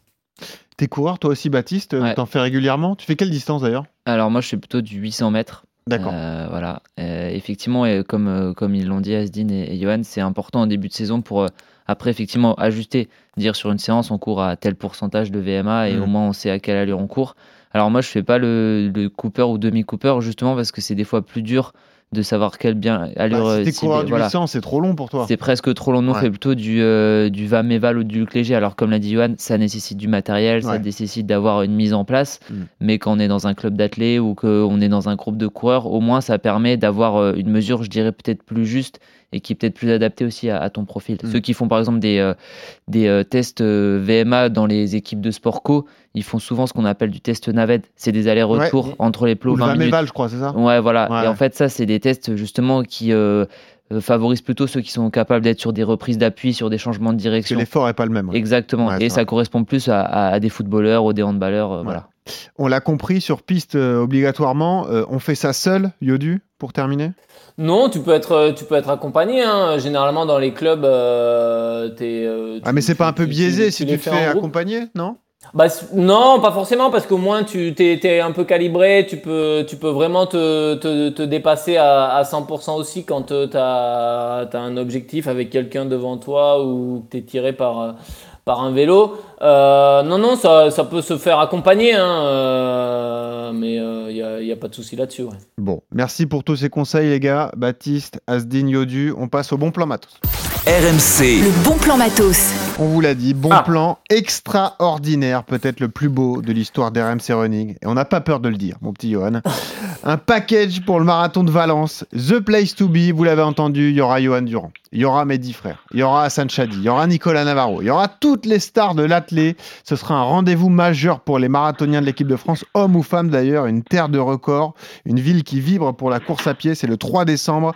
T'es coureur toi aussi Baptiste T'en fais régulièrement? Tu fais quelle distance d'ailleurs? Alors moi, je fais plutôt du 800 mètres. D'accord. Euh, voilà. Euh, effectivement, et comme, euh, comme ils l'ont dit, Asdin et, Johan, c'est important en début de saison pour après effectivement ajuster, dire sur une séance on court à tel pourcentage de VMA et mmh. au moins on sait à quelle allure on court. Alors moi, je fais pas le, le Cooper ou demi-Cooper justement parce que c'est des fois plus dur de savoir quel bien allure bah, si du voilà. c'est trop long pour toi. C'est presque trop long. Nous, on fait plutôt du, euh, du VAM-EVAL ou du Luc léger. Alors, comme l'a dit Johan, ça nécessite du matériel, ça nécessite d'avoir une mise en place. Mm. Mais quand on est dans un club d'athlètes ou qu'on est dans un groupe de coureurs, au moins, ça permet d'avoir euh, une mesure, je dirais, peut-être plus juste et qui est peut-être plus adapté aussi à, ton profil. Mm. Ceux qui font par exemple des, euh, des euh, tests euh, VMA dans les équipes de sport co, ils font souvent ce qu'on appelle du test navette. C'est des allers-retours entre les plots. 20 minutes. je crois, c'est ça? Ouais, voilà. Et en fait, ça, c'est des tests justement qui favorisent plutôt ceux qui sont capables d'être sur des reprises d'appui, sur des changements de direction. Parce que l'effort n'est pas le même. Exactement. et ça correspond plus à, des footballeurs ou des handballeurs. voilà. On l'a compris sur piste obligatoirement. on fait ça seul, Yodu, pour terminer? Non, tu peux être, tu peux être accompagné. Hein. Généralement, dans les clubs, euh, euh ah, mais c'est pas un peu biaisé si tu te fais accompagner, non? Bah, non, pas forcément, parce qu'au moins tu t'es, un peu calibré, tu peux, tu peux vraiment te, te, te dépasser à, à 100% aussi quand euh, tu as, un objectif avec quelqu'un devant toi ou que tu es tiré par, par un vélo. Euh, non, non, ça, ça, peut se faire accompagner, hein, euh, mais il euh, n'y a, pas de souci là-dessus. Bon, merci pour tous ces conseils, les gars. Baptiste, Asdin, Yodu, on passe au bon plan matos. RMC. Le bon plan matos. On vous l'a dit, bon ah. plan extraordinaire, peut-être le plus beau de l'histoire d'RMC Running. Et on n'a pas peur de le dire, mon petit Johan. Un package pour le marathon de Valence. The place to be, vous l'avez entendu, il y aura Johan Durand. il y aura Mehdi Frère, il y aura Hassan Chadi, il y aura Nicolas Navarro, il y aura toutes les stars de l'athlé. Ce sera un rendez-vous majeur pour les marathoniens de l'équipe de France, hommes ou femmes d'ailleurs, une terre de record, une ville qui vibre pour la course à pied. C'est le 3 décembre.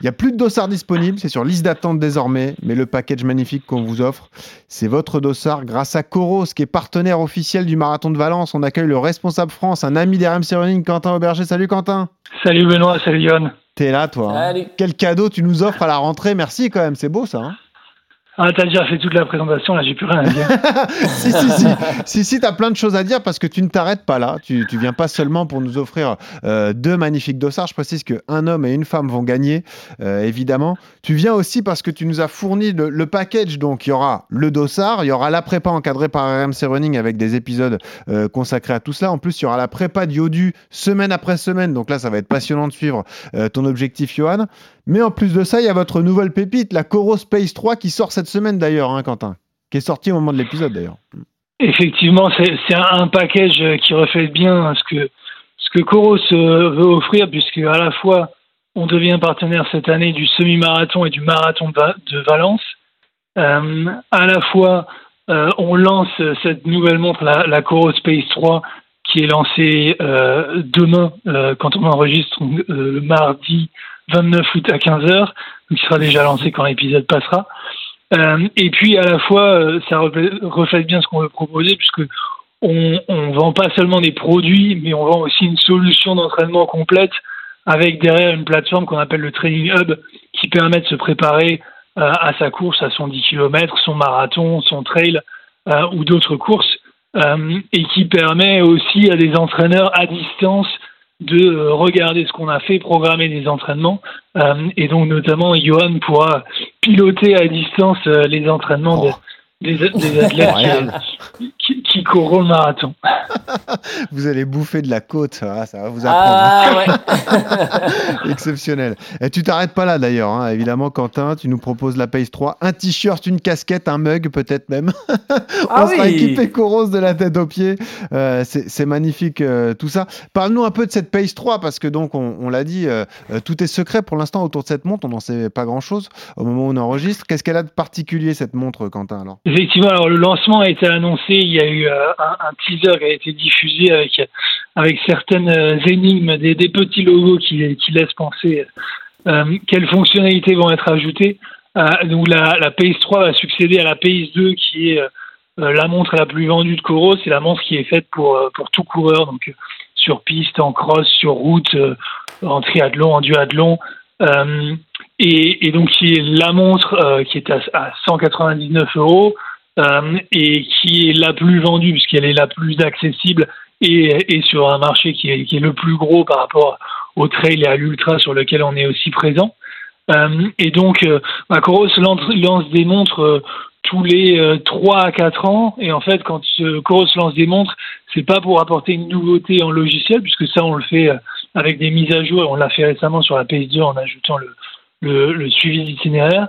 Il n'y a plus de dossard disponible, c'est sur liste d'attente désormais, mais le package magnifique qu'on vous offre, c'est votre dossard grâce à Coros, qui est partenaire officiel du Marathon de Valence. On accueille le responsable France, un ami d'RMC Running, Quentin Auberger. Salut Quentin. Salut Benoît, salut Yann. T'es là toi. Hein. Quel cadeau tu nous offres à la rentrée, merci quand même, c'est beau ça. Hein ah, t'as déjà fait toute la présentation, là, j'ai plus rien à dire. si, si, si. Si, si, t'as plein de choses à dire parce que tu ne t'arrêtes pas là. Tu, tu viens pas seulement pour nous offrir euh, deux magnifiques dossards. Je précise qu'un homme et une femme vont gagner, euh, évidemment. Tu viens aussi parce que tu nous as fourni le, package. Donc, il y aura le dossard, il y aura la prépa encadrée par RMC Running avec des épisodes euh, consacrés à tout cela. En plus, il y aura la prépa de Yodu semaine après semaine. Donc là, ça va être passionnant de suivre ton objectif, Johan. Mais en plus de ça, il y a votre nouvelle pépite, la Coro Space 3, qui sort cette semaine d'ailleurs, hein, Quentin, qui est sortie au moment de l'épisode d'ailleurs. Effectivement, c'est un package qui reflète bien ce que, ce que Coros veut offrir, puisque à la fois on devient partenaire cette année du semi-marathon et du marathon de Valence. Euh, à la fois, euh, on lance cette nouvelle montre, la, la Coro Space 3, qui est lancée euh, demain, quand on enregistre le mardi 29 août à 15h, donc il sera déjà lancé quand l'épisode passera. Euh, et puis à la fois, euh, ça reflète bien ce qu'on veut proposer, puisque on, vend pas seulement des produits, mais on vend aussi une solution d'entraînement complète avec derrière une plateforme qu'on appelle le Training Hub, qui permet de se préparer euh, à sa course, à son 10 km, son marathon, son trail ou d'autres courses, et qui permet aussi à des entraîneurs à distance de euh, regarder ce qu'on a fait, programmer des entraînements. Euh, et donc, notamment, Johan pourra piloter à distance euh, les entraînements de, des, athlètes qui, qui, courront le marathon. vous allez bouffer de la côte, ça, va vous apprendre. Ah, Exceptionnel. Et tu t'arrêtes pas là d'ailleurs, hein. évidemment, Quentin, tu nous proposes la Pace 3, un t-shirt, une casquette, un mug peut-être même. Ah On sera équipé Coros de la tête aux pieds. Euh, c'est magnifique euh, tout ça. Parle-nous un peu de cette Pace 3 parce que donc on, l'a dit, euh, tout est secret pour l'instant autour de cette montre. On n'en sait pas grand-chose au moment où on enregistre. Qu'est-ce qu'elle a de particulier cette montre, Quentin alors? Effectivement, alors le lancement a été annoncé. Il y a eu euh, un, teaser qui a été diffusé avec avec certaines euh, énigmes, des, petits logos qui, qui laissent penser euh, quelles fonctionnalités vont être ajoutées. la, la Pace 3 va succéder à la Pace 2 qui est la montre la plus vendue de Coro. C'est la montre qui est faite pour pour tout coureur, donc sur piste, en cross, sur route, en triathlon, en duathlon. Et, et, donc qui est la montre euh, qui est à, à 199 euros euh, et qui est la plus vendue puisqu'elle est la plus accessible et, sur un marché qui est, le plus gros par rapport au trail et à l'ultra sur lequel on est aussi présent. Euh, et donc, euh, Coros lance, des montres tous les 3 à 4 ans. Et en fait, quand Coros lance des montres, c'est pas pour apporter une nouveauté en logiciel, puisque ça, on le fait avec des mises à jour. Et on l'a fait récemment sur la PS2 en ajoutant le, le, suivi d'itinéraire,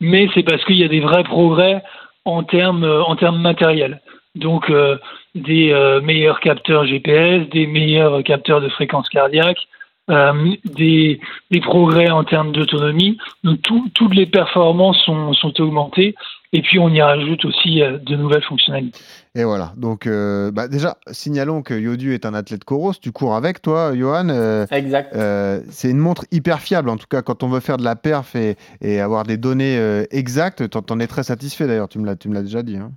mais c'est parce qu'il y a des vrais progrès en termes, euh, matériels. Donc euh, des euh, meilleurs capteurs GPS, des meilleurs capteurs de fréquence cardiaque, des, des, progrès en termes d'autonomie. Donc toutes les performances sont, sont augmentées et puis on y rajoute aussi de nouvelles fonctionnalités. Et voilà. Donc, euh, bah, déjà, signalons que Yodu est un athlète Coros. Tu cours avec, toi, Johan. Euh, exact. Euh, c'est une montre hyper fiable. En tout cas, quand on veut faire de la perf et, et avoir des données exactes, tu en es très satisfait d'ailleurs. Tu me l'as déjà dit. Hein.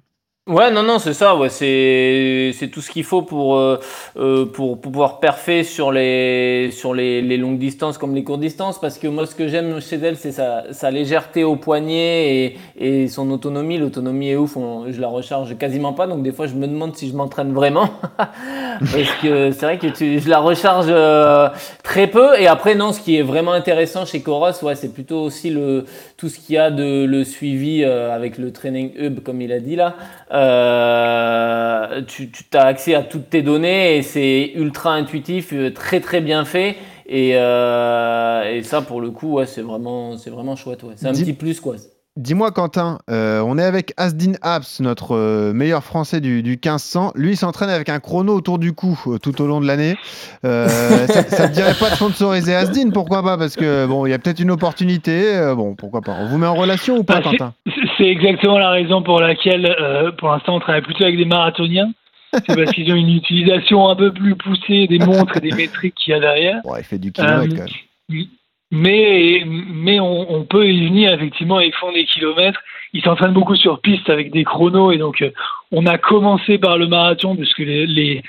Ouais, non, non, c'est ça. Ouais, c'est c'est tout ce qu'il faut pour, euh, euh pour pouvoir perfer sur les sur les, les, longues distances comme les courtes distances. Parce que moi, ce que j'aime chez elle, c'est sa, sa légèreté au poignet et, et son autonomie. L'autonomie est ouf. je la recharge quasiment pas. Donc des fois, je me demande si je m'entraîne vraiment. parce que c'est vrai que tu, je la recharge euh, très peu. Et après, non, ce qui est vraiment intéressant chez Coros, ouais, c'est plutôt aussi le tout ce qu'il y a de le suivi euh, avec le training hub, comme il a dit là. Euh, tu, as accès à toutes tes données et c'est ultra intuitif, euh, très très bien fait. Et, euh, et ça, pour le coup, ouais, c'est vraiment, c'est vraiment chouette. Ouais. C'est un petit plus, quoi. Dis-moi, Quentin, euh, on est avec Asdin Apps, notre euh, meilleur français du, 1500. Lui, il s'entraîne avec un chrono autour du cou euh, tout au long de l'année. ça, ne te dirait pas de sponsoriser Asdin Pourquoi pas? Parce que bon, il y a peut-être une opportunité. bon, pourquoi pas On vous met en relation ou pas, bah, Quentin? C'est exactement la raison pour laquelle, pour l'instant, on travaille plutôt avec des marathoniens. C'est parce qu'ils ont une utilisation un peu plus poussée des montres et des métriques qu'il y a derrière. Ouais, il fait du kilomètre quand même. Mais, mais on, peut y venir, effectivement, ils font des kilomètres. Ils s'entraînent beaucoup sur piste avec des chronos. Et donc, euh, on a commencé par le marathon, puisque les, les,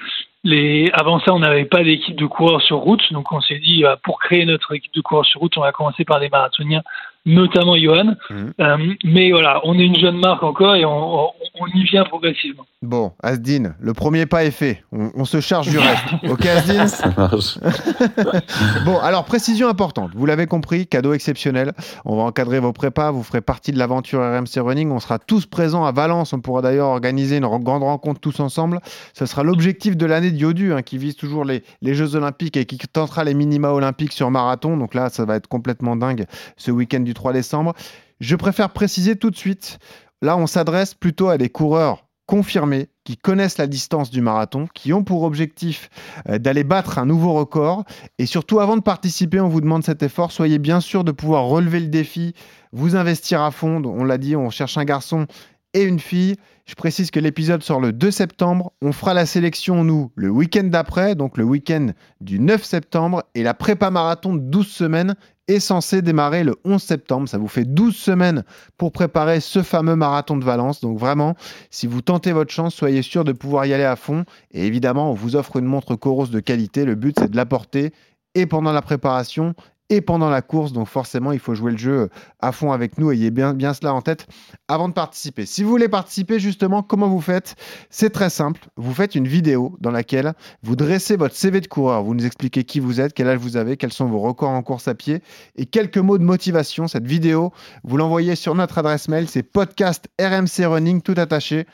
les... avant ça, on n'avait pas d'équipe de coureurs sur route. Donc, on s'est dit, bah, pour créer notre équipe de coureurs sur route, on va commencer par des marathoniens notamment Johan. Mhm. Euh, mais voilà, on est une jeune marque encore et on, y vient progressivement. Bon, Asdin, le premier pas est fait. On, se charge du reste. ok, Asdin Ça marche. bon, alors, précision importante. Vous l'avez compris, cadeau exceptionnel. On va encadrer vos prépas. Vous ferez partie de l'aventure RMC Running. On sera tous présents à Valence. On pourra d'ailleurs organiser une grande rencontre tous ensemble. Ce sera l'objectif de l'année de Yodu, hein, qui vise toujours les, les Jeux Olympiques et qui tentera les minima olympiques sur marathon. Donc là, ça va être complètement dingue ce week-end du 3 décembre. Je préfère préciser tout de suite, là on s'adresse plutôt à des coureurs confirmés, qui connaissent la distance du marathon, qui ont pour objectif euh, d'aller battre un nouveau record. Et surtout, avant de participer, on vous demande cet effort. Soyez bien sûr de pouvoir relever le défi, vous investir à fond. On l'a dit, on cherche un garçon et une fille. Je précise que l'épisode sort le 2 septembre. On fera la sélection, nous, le week-end d'après, donc le week-end du 9 septembre. Et la prépa marathon de 12 semaines est censée démarrer le 11 septembre. Ça vous fait 12 semaines pour préparer ce fameux marathon de Valence. Donc vraiment, si vous tentez votre chance, soyez sûr de pouvoir y aller à fond. Et évidemment, on vous offre une montre Coros de qualité. Le but, c'est de l'apporter et pendant la préparation et pendant la course. Donc forcément, il faut jouer le jeu à fond avec nous. Ayez bien, bien cela en tête avant de participer. Si vous voulez participer, justement, comment vous faites? C'est très simple. Vous faites une vidéo dans laquelle vous dressez votre CV de coureur. Vous nous expliquez qui vous êtes, quel âge vous avez, quels sont vos records en course à pied et quelques mots de motivation. Cette vidéo, vous l'envoyez sur notre adresse mail. C'est podcast RMC Running tout attaché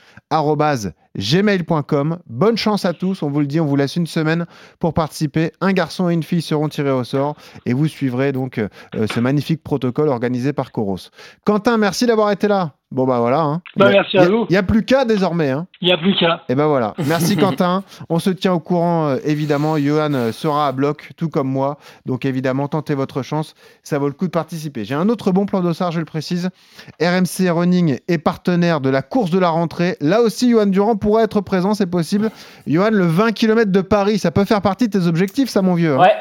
gmail.com. Bonne chance à tous, on vous le dit, on vous laisse une semaine pour participer. Un garçon et une fille seront tirés au sort et vous suivrez donc euh, ce magnifique protocole organisé par Coros. Quentin, merci d'avoir été là. Bon bah voilà. Hein. Bah, merci à vous. Il n'y a plus qu'à désormais. Hein. Il n'y a plus qu'à. Et ben voilà. Merci Quentin. On se tient au courant euh, évidemment. Johan euh, sera à bloc, tout comme moi. Donc évidemment, tentez votre chance. Ça vaut le coup de participer. J'ai un autre bon plan d'ossard, je le précise. RMC Running est partenaire de la course de la rentrée. Là aussi, Johan Durand pourrait être présent, c'est possible. Johan, le 20 km de Paris, ça peut faire partie de tes objectifs, ça mon vieux. Hein? Ouais.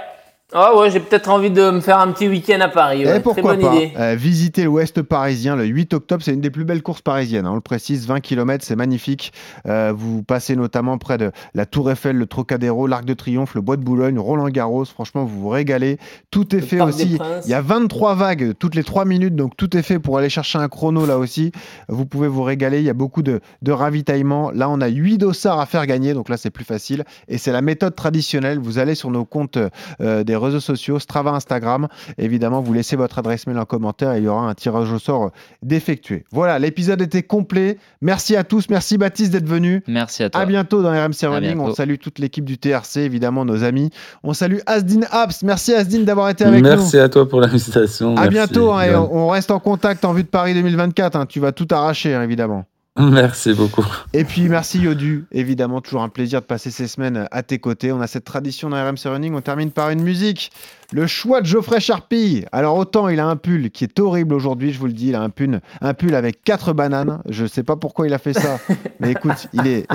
Ah ouais, j'ai peut-être envie de me faire un petit week-end à Paris. Et eh, pourquoi pas euh, Visiter l'Ouest parisien le 8 octobre, c'est une des plus belles courses parisiennes. Hein. on le précise, 20 km, c'est magnifique. Euh, vous passez notamment près de la Tour Eiffel, le Trocadéro, l'Arc de Triomphe, le Bois de Boulogne, Roland Garros. Franchement, vous vous régalez. Tout est fait aussi. Il y a 23 vagues toutes les 3 minutes, donc tout est fait pour aller chercher un chrono là aussi. Vous pouvez vous régaler. Il y a beaucoup de, de ravitaillement. Là, on a 8 dossards à faire gagner, donc là, c'est plus facile. Et c'est la méthode traditionnelle. Vous allez sur nos comptes euh, des réseaux sociaux, Strava, Instagram. Évidemment, vous laissez votre adresse mail en commentaire et il y aura un tirage au sort d'effectuer. Voilà, l'épisode était complet. Merci à tous. Merci Baptiste d'être venu. Merci à toi. À bientôt dans RMC Running. On salue toute l'équipe du TRC, évidemment nos amis. On salue Asdin Apps. Merci Asdin d'avoir été avec nous. Merci à toi pour l'invitation. À bientôt. Hein, on reste en contact en vue de Paris 2024. Hein. Tu vas tout arracher, hein, évidemment. Merci beaucoup. Et puis merci Yodu, évidemment toujours un plaisir de passer ces semaines à tes côtés. On a cette tradition dans RMC Running, on termine par une musique. Le choix de Geoffrey Charpie. Alors autant il a un pull qui est horrible aujourd'hui, je vous le dis, il a un pull, un pull avec quatre bananes. Je sais pas pourquoi il a fait ça, mais écoute, il est,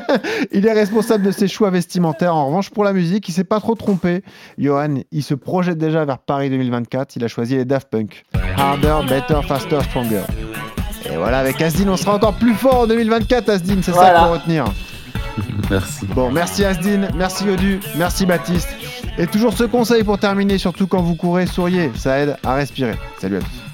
il est responsable de ses choix vestimentaires. En revanche, pour la musique, il s'est pas trop trompé. Johan, il se projette déjà vers Paris 2024. Il a choisi les Daft Punk. Harder, better, faster, stronger. Et voilà, avec Asdin, on sera encore plus fort en 2024, Asdin, c'est ça qu'il faut retenir. Merci. Bon, merci Asdin, merci Yodu, merci Baptiste. Et toujours ce conseil pour terminer, surtout quand vous courez, souriez, ça aide à respirer. Salut à tous.